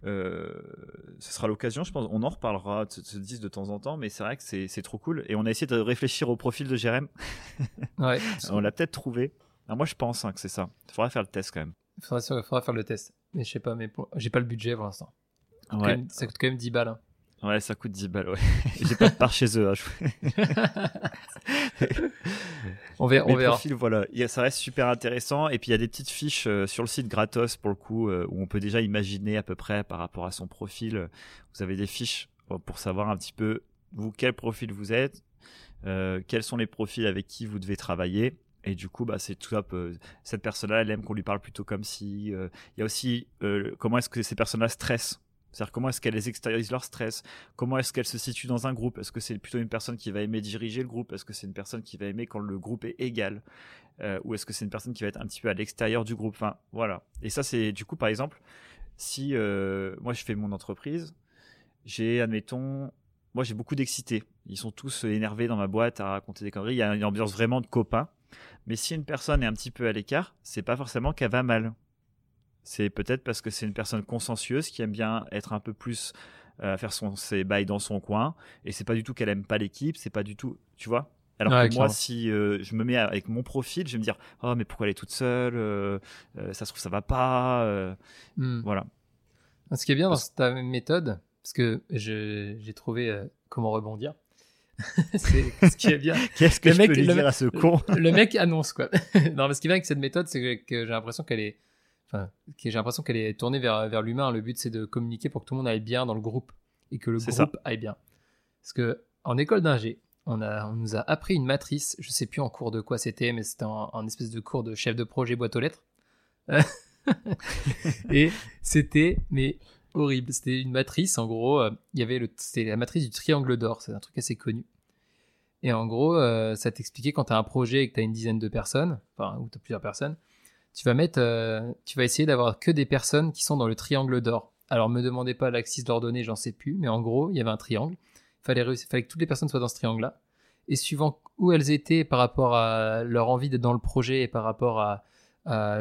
Speaker 1: euh, ce sera l'occasion, je pense. On en reparlera de ce 10 de temps en temps, mais c'est vrai que c'est trop cool. Et on a essayé de réfléchir au profil de Jérém.
Speaker 2: Ouais.
Speaker 1: on l'a peut-être trouvé. moi, je pense hein, que c'est ça. Il faudra faire le test quand même.
Speaker 2: Il faudra, faire le test. Mais je sais pas, mais j'ai pas le budget pour l'instant. Ouais. Ça coûte quand même 10 balles. Hein.
Speaker 1: Ouais, ça coûte 10 balles, ouais. J'ai pas de part chez eux. Hein,
Speaker 2: on verra. on verra.
Speaker 1: Voilà, ça reste super intéressant. Et puis il y a des petites fiches euh, sur le site gratos pour le coup euh, où on peut déjà imaginer à peu près par rapport à son profil. Vous avez des fiches euh, pour savoir un petit peu vous quel profil vous êtes, quels sont les profils avec qui vous devez travailler. Et du coup, bah, c'est tout up. cette personne-là, elle aime qu'on lui parle plutôt comme si. Il y a aussi comment est-ce que ces personnes-là stressent c'est-à-dire comment est-ce qu'elles extériorisent leur stress Comment est-ce qu'elles se situent dans un groupe? Est-ce que c'est plutôt une personne qui va aimer diriger le groupe? Est-ce que c'est une personne qui va aimer quand le groupe est égal? Euh, Ou est-ce que c'est une personne qui va être un petit peu à l'extérieur du groupe? Enfin, voilà. Et ça, c'est du coup, par exemple, si euh, moi je fais mon entreprise, j'ai, admettons, moi j'ai beaucoup d'excités. Ils sont tous énervés dans ma boîte à raconter des conneries. Il y a une ambiance vraiment de copains. Mais si une personne est un petit peu à l'écart, c'est pas forcément qu'elle va mal c'est peut-être parce que c'est une personne consciencieuse qui aime bien être un peu plus euh, faire son ses bails dans son coin. Et c'est pas du tout qu'elle aime pas l'équipe c'est pas du tout tu vois. Alors que moi si euh, je me mets avec mon profil je vais me dire oh mais pourquoi elle est toute seule euh, ça se trouve ça va pas hmm. voilà.
Speaker 2: Ce qui est bien dans ta méthode parce que j'ai trouvé comment rebondir. C'est ce qui est bien.
Speaker 1: Qu'est-ce que le je mec, peux lui dire à ce con?
Speaker 2: Le mec annonce quoi. non, mais ce qui est bien avec cette méthode, c'est que j'ai l'impression qu'elle est enfin, j'ai l'impression qu'elle est tournée vers, vers l'humain. Le but, c'est de communiquer pour que tout le monde aille bien dans le groupe et que le groupe aille bien. Parce que en école d'ingé, on, a, on nous a appris une matrice, je sais plus en cours de quoi c'était, mais c'était un, espèce de cours de chef de projet boîte aux lettres. et c'était, mais horrible. C'était une matrice, en gros, euh, il y avait le, c'était la matrice du triangle d'or, c'est un truc assez connu. Et en gros, euh, ça t'expliquait quand tu as un projet et que tu as une dizaine de personnes, enfin, ou tu as plusieurs personnes, tu vas mettre, euh, tu vas essayer d'avoir que des personnes qui sont dans le triangle d'or. Alors me demandez pas l'axis d'ordonnée, j'en sais plus, mais en gros, il y avait un triangle. Il fallait, que toutes les personnes soient dans ce triangle-là. Et suivant où elles étaient par rapport à leur envie d'être dans le projet et par rapport à,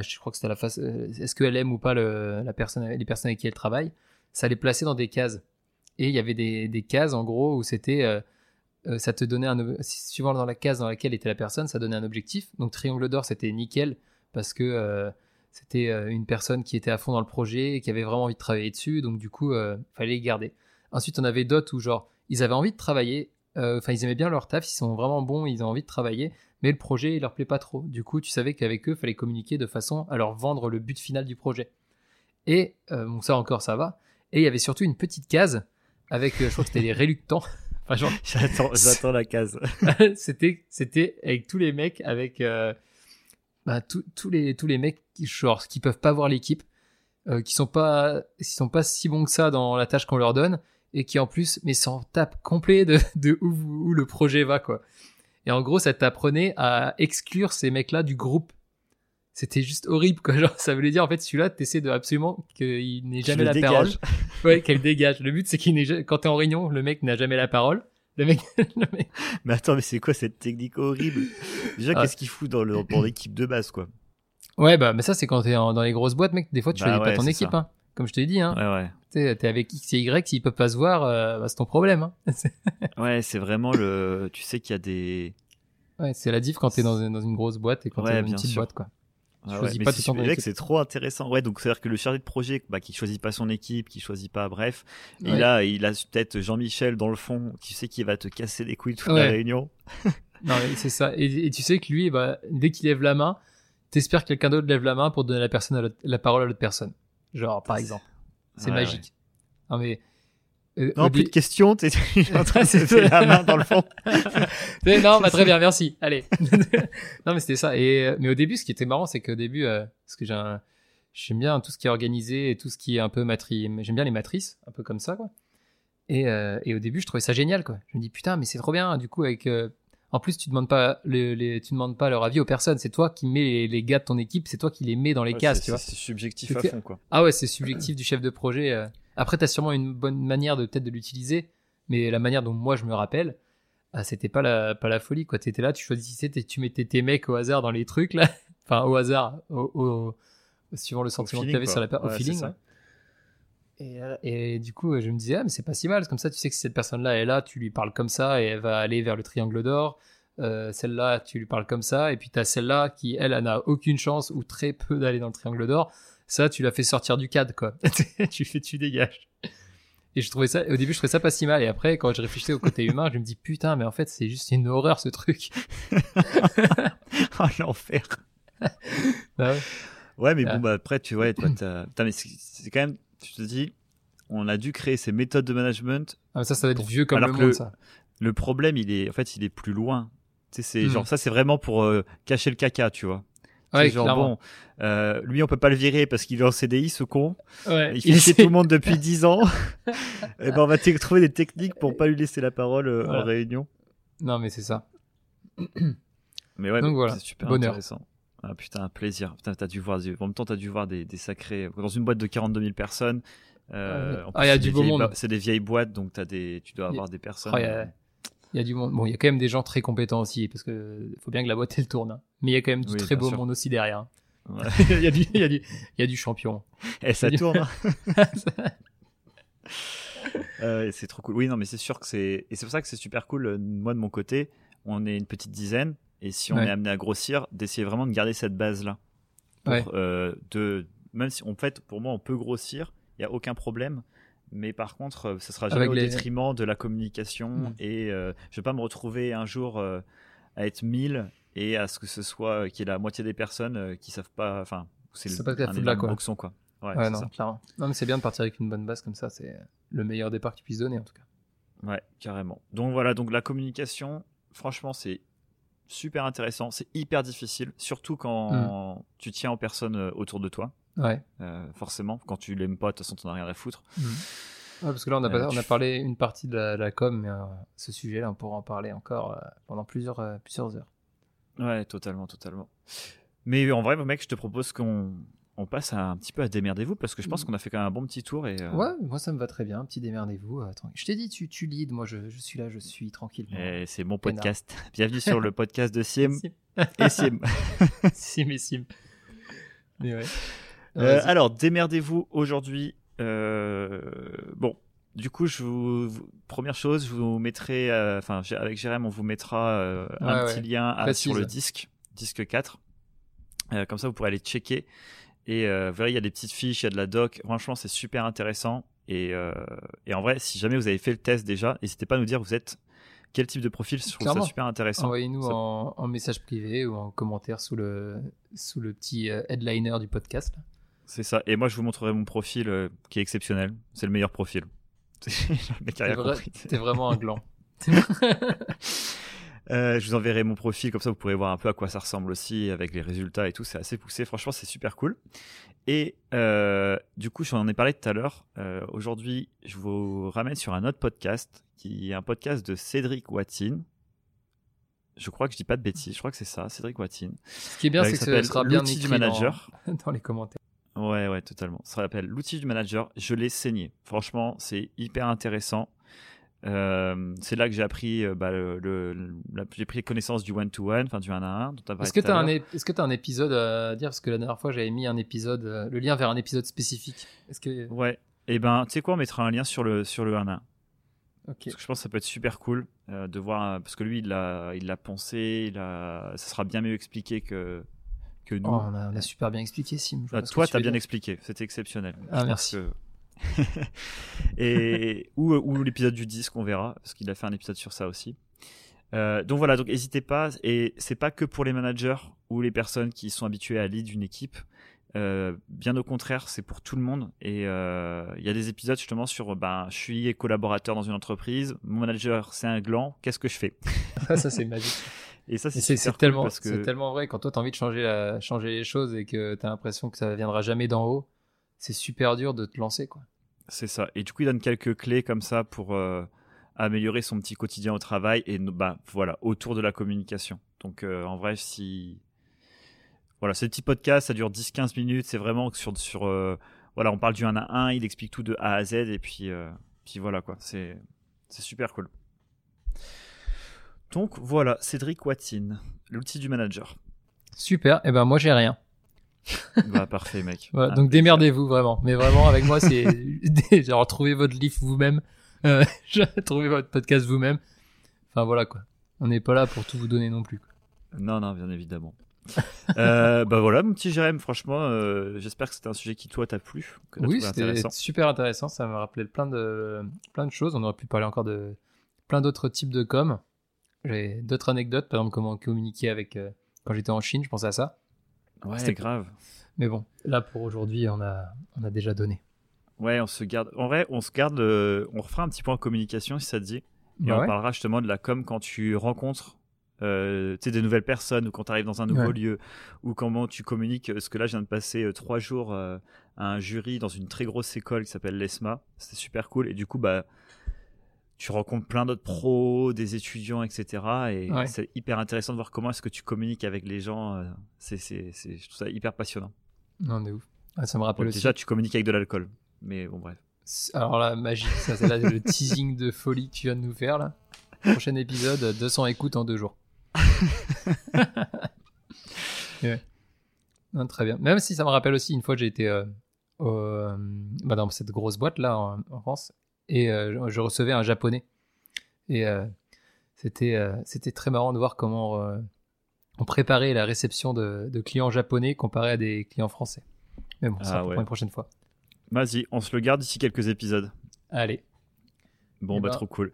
Speaker 2: je crois que c'était la face, euh, est-ce qu'elle aime ou pas la personne, les personnes avec qui elle travaille, ça les plaçait dans des cases. Et il y avait des, des cases en gros où c'était, euh, ça te donnait un, suivant dans la case dans laquelle était la personne, ça donnait un objectif. Donc triangle d'or, c'était nickel parce que euh, c'était euh, une personne qui était à fond dans le projet et qui avait vraiment envie de travailler dessus, donc du coup, il euh, fallait les garder. Ensuite, on avait d'autres où genre, ils avaient envie de travailler, enfin, ils aimaient bien leur taf, ils sont vraiment bons, ils ont envie de travailler, mais le projet, il leur plaît pas trop. Du coup, tu savais qu'avec eux, il fallait communiquer de façon à leur vendre le but final du projet. Et, bon, ça encore, ça va. Et il y avait surtout une petite case avec, je crois que c'était les réluctants.
Speaker 1: Enfin, j'attends, la case.
Speaker 2: c'était, c'était avec tous les mecs avec, bah, tous les tous les mecs qui genre, qui peuvent pas voir l'équipe, euh, qui sont pas sont pas si bons que ça dans la tâche qu'on leur donne et qui en plus mais s'en tapent complet de, de où, où le projet va quoi. Et en gros, ça t'apprenait à exclure ces mecs-là du groupe. C'était juste horrible, quoi. Genre, ça voulait dire, en fait, celui-là, t'essaies de absolument qu'il n'ait jamais la parole. Ouais, qu'elle dégage. Le but, c'est qu'il n'ait quand t'es en réunion, le mec n'a jamais la parole. Le mec,
Speaker 1: Mais attends, mais c'est quoi cette technique horrible? Déjà, ah. qu'est-ce qu'il fout dans le l'équipe de base, quoi?
Speaker 2: Ouais, bah, mais ça, c'est quand t'es dans les grosses boîtes, mec. Des fois, tu bah choisis pas ton équipe, hein. Comme je te l'ai dit, hein.
Speaker 1: Ouais,
Speaker 2: ouais. T'es avec X et Y, s'ils peuvent pas se voir, euh, bah, c'est ton problème, hein.
Speaker 1: ouais, c'est vraiment le. Tu sais qu'il y a des.
Speaker 2: Ouais, c'est la diff quand t'es dans, dans une grosse boîte et quand t'es dans une petite boîte, quoi.
Speaker 1: Ah ouais, pas c'est trop intéressant. Ouais, donc c'est à dire que le chargé de projet, bah, qui choisit pas son équipe, qui choisit pas, bref, et là, il a peut-être Jean-Michel dans le fond, qui sait qu'il va te casser les couilles toute la réunion.
Speaker 2: non, c'est ça. Et, tu sais que lui, bah, dès qu'il lève la main, t'espères que quelqu'un d'autre lève la main pour donner la, personne la parole à l'autre personne. Genre, par exemple. C'est magique. Non, mais
Speaker 1: non, plus de questions, t'es en train de la main dans le fond.
Speaker 2: non, bah, très bien, merci. Allez. non, mais c'était ça. Et, euh, mais au début, ce qui était marrant, c'est qu'au début, euh, parce que j'ai j'aime bien tout ce qui est organisé et tout ce qui est un peu matri, j'aime bien les matrices, un peu comme ça, quoi. Et, euh, et au début, je trouvais ça génial, quoi. Je me dis, putain, mais c'est trop bien. Du coup, avec, en plus, tu demandes pas les, les, tu demandes pas leur avis aux personnes. C'est toi qui mets les, gars de ton équipe, c'est toi qui les mets dans les cases, tu vois.
Speaker 1: C'est subjectif à fond, quoi.
Speaker 2: Ah ouais, c'est subjectif du chef de projet. Après, tu as sûrement une bonne manière de peut-être de l'utiliser, mais la manière dont moi je me rappelle, ah, c'était pas la, pas la folie. Tu étais là, tu choisissais, tu mettais tes mecs au hasard dans les trucs, là. enfin, au hasard, au, suivant le sentiment que tu avais sur la au feeling. Et, euh, et, du coup, je me disais, ah, mais c'est pas si mal. Comme ça, tu sais que cette personne-là est là, tu lui parles comme ça et elle va aller vers le triangle d'or. Euh, celle-là, tu lui parles comme ça. Et puis, tu as celle-là qui, elle, elle n'a aucune chance ou très peu d'aller dans le triangle d'or ça, tu l'as fait sortir du cadre, quoi. tu fais, tu dégages. Et je trouvais ça, au début, je trouvais ça pas si mal. Et après, quand je réfléchissais au côté humain, je me dis, putain, mais en fait, c'est juste une horreur, ce truc.
Speaker 1: oh, l'enfer. bah ouais. ouais. mais bon, ah. bah, après, tu vois, toi, mais c'est quand même, tu te dis, on a dû créer ces méthodes de management.
Speaker 2: Ah, ça, ça va être vieux comme le monde,
Speaker 1: le,
Speaker 2: ça.
Speaker 1: Le problème, il est, en fait, il est plus loin. c'est hmm. genre ça, c'est vraiment pour euh, cacher le caca, tu vois. Ouais, genre bon, euh, lui on peut pas le virer parce qu'il est en CDI, ce con. il fait chier tout le monde depuis 10 ans. et eh ben on va trouver des techniques pour pas lui laisser la parole euh, en réunion.
Speaker 2: Non mais c'est ça.
Speaker 1: mais ouais, c'est super intéressant. Ah putain, un plaisir. Putain, t'as dû voir, en même temps, t'as dû voir des, des, sacrés. Dans une boîte de 42 000 personnes.
Speaker 2: Euh, ah, il y a du beau monde.
Speaker 1: C'est des vieilles boîtes, donc as des, tu dois avoir des personnes.
Speaker 2: Euh, il y, a du monde. Bon, il y a quand même des gens très compétents aussi, parce que faut bien que la boîte elle tourne. Hein. Mais il y a quand même du très beau monde aussi derrière. il, y a du, il, y a du, il y a du champion.
Speaker 1: Et ça tourne. euh, c'est trop cool. Oui, non, mais c'est sûr que c'est. Et c'est pour ça que c'est super cool. Euh, moi, de mon côté, on est une petite dizaine. Et si on est amené à grossir, d'essayer vraiment de garder cette base-là. Euh, de, même si, en fait, pour moi, on peut grossir, il n'y a aucun problème. Mais par contre, euh, ce sera jamais au détriment de la communication. Hmm. Et euh, je ne vais pas me retrouver un jour à être 1000 et à ce que ce soit qu'il y ait la moitié des personnes qui savent pas. Enfin,
Speaker 2: c'est le pas un là, quoi.
Speaker 1: Boxon, quoi.
Speaker 2: Ouais, non, clairement. Non, mais c'est bien de partir avec une bonne base comme ça. C'est le meilleur départ que tu puisses donner, en tout cas.
Speaker 1: Ouais, carrément. Donc voilà, donc la communication, franchement, c'est super intéressant. C'est hyper difficile, surtout quand mm. tu tiens aux personnes euh, autour de toi.
Speaker 2: Ouais.
Speaker 1: Euh, forcément, quand tu l'aimes pas, de toute façon, t'en as rien à foutre.
Speaker 2: Mm. parce que là, on a, euh, on a parlé une partie de la, com, mais ce sujet-là, on pourra en parler encore pendant plusieurs, plusieurs heures.
Speaker 1: Ouais, totalement, totalement. Mais en vrai, mec, je te propose qu'on on passe un petit peu à démerdez-vous parce que je pense mm. qu'on a fait quand même un bon petit tour. Et,
Speaker 2: euh, Ouais, moi ça me va très bien, un petit démerdez-vous. Euh, je t'ai dit, tu, tu lead, moi je, je, suis là, je suis tranquille.
Speaker 1: C'est mon podcast. Bienvenue sur le podcast de Sim, et Sim.
Speaker 2: Sim et Sim. Mais ouais.
Speaker 1: Euh, alors, démerdez-vous aujourd'hui. bon, du coup, je vous, première chose, je vous mettrai, enfin, avec Jérém, on vous mettra un petit lien sur le disque, disque 4. comme ça, vous pourrez aller checker. Et euh, il y a des petites fiches, il y a de la doc. Franchement, c'est super intéressant. Et, euh, et, en vrai, si jamais vous avez fait le test déjà, n'hésitez pas à nous dire vous êtes quel type de profil. Je trouve ça super intéressant.
Speaker 2: Envoyez-nous en, message privé ou en commentaire sous le, sous le petit euh, headliner du podcast.
Speaker 1: C'est ça. Et moi, je vous montrerai mon profil euh, qui est exceptionnel. C'est le meilleur profil.
Speaker 2: T'es vraiment un gland.
Speaker 1: Euh, je vous enverrai mon profil, comme ça vous pourrez voir un peu à quoi ça ressemble aussi, avec les résultats et tout. C'est assez poussé. Franchement, c'est super cool. Et euh, du coup, j'en ai parlé tout à l'heure. Euh, aujourd'hui, je vous ramène sur un autre podcast, qui est un podcast de Cédric Watine. Je crois que je dis pas de bêtises. Je crois que c'est ça, Cédric Watine.
Speaker 2: Ce qui est bien, c'est que ça sera bien écrit
Speaker 1: du manager.
Speaker 2: Dans, les commentaires.
Speaker 1: Ouais, ouais, totalement. Ça s'appelle l'outil du manager. Je l'ai saigné. Franchement, c'est hyper intéressant. Euh, c'est là que j'ai appris, euh, bah, le, j'ai pris connaissance du one-to-one, enfin du 1 à 1.
Speaker 2: Est-ce que tu as, un, est-ce que as un épisode à dire? Parce que la dernière fois, j'avais mis un épisode, euh, le lien vers un épisode spécifique. Est-ce que...
Speaker 1: Ouais, et eh ben, tu sais quoi, on mettra un lien sur le, sur le 1 à 1. Parce que je pense que ça peut être super cool de voir, parce que lui, il l'a, il l'a pensé, il a, ça sera bien mieux expliqué que, que nous.
Speaker 2: Oh, on, a, super bien expliqué, Sim.
Speaker 1: Bah, toi, tu as bien expliqué, c'était exceptionnel.
Speaker 2: Ah, merci.
Speaker 1: et ou, ou l'épisode du disque, on verra, parce qu'il a fait un épisode sur ça aussi. Euh, donc voilà, donc n'hésitez pas, et c'est pas que pour les managers ou les personnes qui sont habituées à lead une équipe. Euh, bien au contraire, c'est pour tout le monde. Et euh, il y a des épisodes justement sur, ben, je suis collaborateur dans une entreprise, mon manager c'est un gland, qu'est-ce que je fais?
Speaker 2: Ça c'est magique.
Speaker 1: Et ça c'est
Speaker 2: tellement, parce que... tellement vrai quand toi tu as envie de changer, la, changer les choses et que tu as l'impression que ça viendra jamais d'en haut c'est super dur de te lancer, quoi.
Speaker 1: C'est ça. Et du coup, il donne quelques clés comme ça pour euh, améliorer son petit quotidien au travail et bah voilà autour de la communication. Donc euh, en vrai, si voilà, ce petit podcast, ça dure 10-15 minutes. C'est vraiment sur sur euh, voilà, on parle du 1 à 1, il explique tout de A à Z et puis puis voilà quoi. C'est c'est super cool. Donc voilà, Cédric Watine, l'outil du manager.
Speaker 2: Super. Et eh ben moi j'ai rien.
Speaker 1: bah parfait mec.
Speaker 2: donc démerdez-vous vraiment. Mais vraiment avec moi c'est genre trouvez votre livre vous-même, euh, trouvez votre podcast vous-même. Enfin voilà quoi. On n'est pas là pour tout vous donner non plus.
Speaker 1: Non non bien évidemment. euh, bah voilà mon petit Jérém, franchement euh, j'espère que c'était un sujet qui toi t'a plu.
Speaker 2: oui c'était super intéressant, ça m'a rappelé plein de plein de choses. On aurait pu parler encore de plein d'autres types de com. J'ai d'autres anecdotes, par exemple comment communiquer avec euh, quand j'étais en Chine, je pensais à ça.
Speaker 1: Ouais, c'est grave.
Speaker 2: Mais bon, là pour aujourd'hui, on a, on a déjà donné.
Speaker 1: Ouais, on se garde. En vrai, on se garde. On refera un petit point en communication si ça te dit. Et bah on parlera justement de la com quand tu rencontres euh, des nouvelles personnes ou quand tu arrives dans un nouveau lieu ou comment tu communiques. Parce que là, je viens de passer euh, trois jours à un jury dans une très grosse école qui s'appelle l'ESMA. C'était super cool. Et du coup, bah, tu rencontres plein d'autres pros, des étudiants, etc. Et c'est hyper intéressant de voir comment est-ce que tu communiques avec les gens. C'est, c'est, c'est, je trouve ça hyper passionnant.
Speaker 2: Non, mais ouf. Ah, ça me rappelle aussi.
Speaker 1: Déjà, tu communiques avec de l'alcool. Mais bon, bref.
Speaker 2: Alors là, magie, ça c'est là le teasing de folie que tu viens de nous faire là. Prochain épisode, 200 écoutes en deux jours. non, très bien. Même si ça me rappelle aussi une fois j'ai été euh, euh, bah, dans cette grosse boîte là en, France et euh, je recevais un japonais et c'était c'était très marrant de voir comment on préparait la réception de, clients japonais comparé à des clients français. Mais bon, ça ah pour une prochaine fois.
Speaker 1: Vas-y, on se le garde d'ici quelques épisodes.
Speaker 2: Allez.
Speaker 1: Bon, eh bah, ben, trop cool.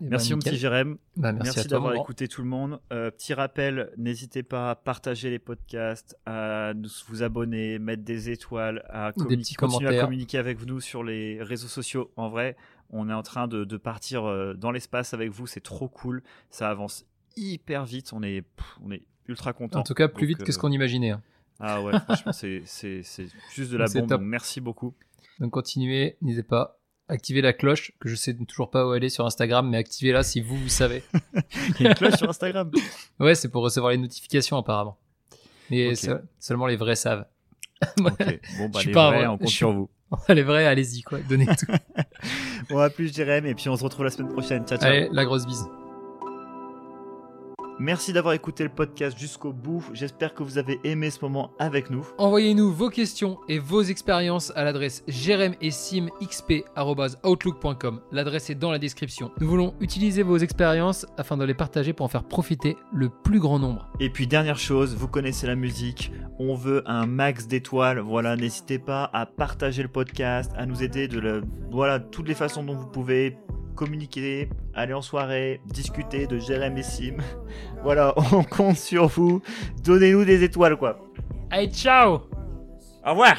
Speaker 1: Eh ben, merci mon petit Jérém. Bah, merci, d'avoir écouté tout le monde. Euh, petit rappel, n'hésitez pas à partager les podcasts, à vous abonner, mettre des étoiles, à continuer à communiquer avec nous sur les réseaux sociaux. En vrai, on est en train de, partir euh, dans l'espace avec vous. C'est trop cool. Ça avance hyper vite. On est, on est ultra content.
Speaker 2: En tout cas, plus vite que ce euh, qu'on imaginait. Hein.
Speaker 1: Ah ouais, franchement, c'est juste de la bombe. merci beaucoup.
Speaker 2: Donc continuez, n'hésitez pas. Activez la cloche, que je sais toujours pas où elle est sur Instagram, mais activez-la si vous, vous savez.
Speaker 1: Il y a une cloche sur Instagram
Speaker 2: Ouais, c'est pour recevoir les notifications apparemment. Mais seulement les vrais savent.
Speaker 1: Bon, bah, les vrais, on compte sur vous.
Speaker 2: les vrais, allez-y, quoi, donnez tout.
Speaker 1: bon, à plus, Jérém, et puis on se retrouve la semaine prochaine. Ciao, ciao.
Speaker 2: Allez, la grosse bise.
Speaker 1: Merci d'avoir écouté le podcast jusqu'au bout. J'espère que vous avez aimé ce moment avec nous.
Speaker 2: Envoyez-nous vos questions et vos expériences à l'adresse jeremessimxp.outlook.com. L'adresse est dans la description. Nous voulons utiliser vos expériences afin de les partager pour en faire profiter le plus grand nombre.
Speaker 1: Et puis dernière chose, vous connaissez la musique, on veut un max d'étoiles. Voilà, n'hésitez pas à partager le podcast, à nous aider de le, voilà, toutes les façons dont vous pouvez communiquer, aller en soirée, discuter de Jérémy Sim. Voilà, on compte sur vous. Donnez-nous des étoiles, quoi.
Speaker 2: Allez, ciao
Speaker 1: Au revoir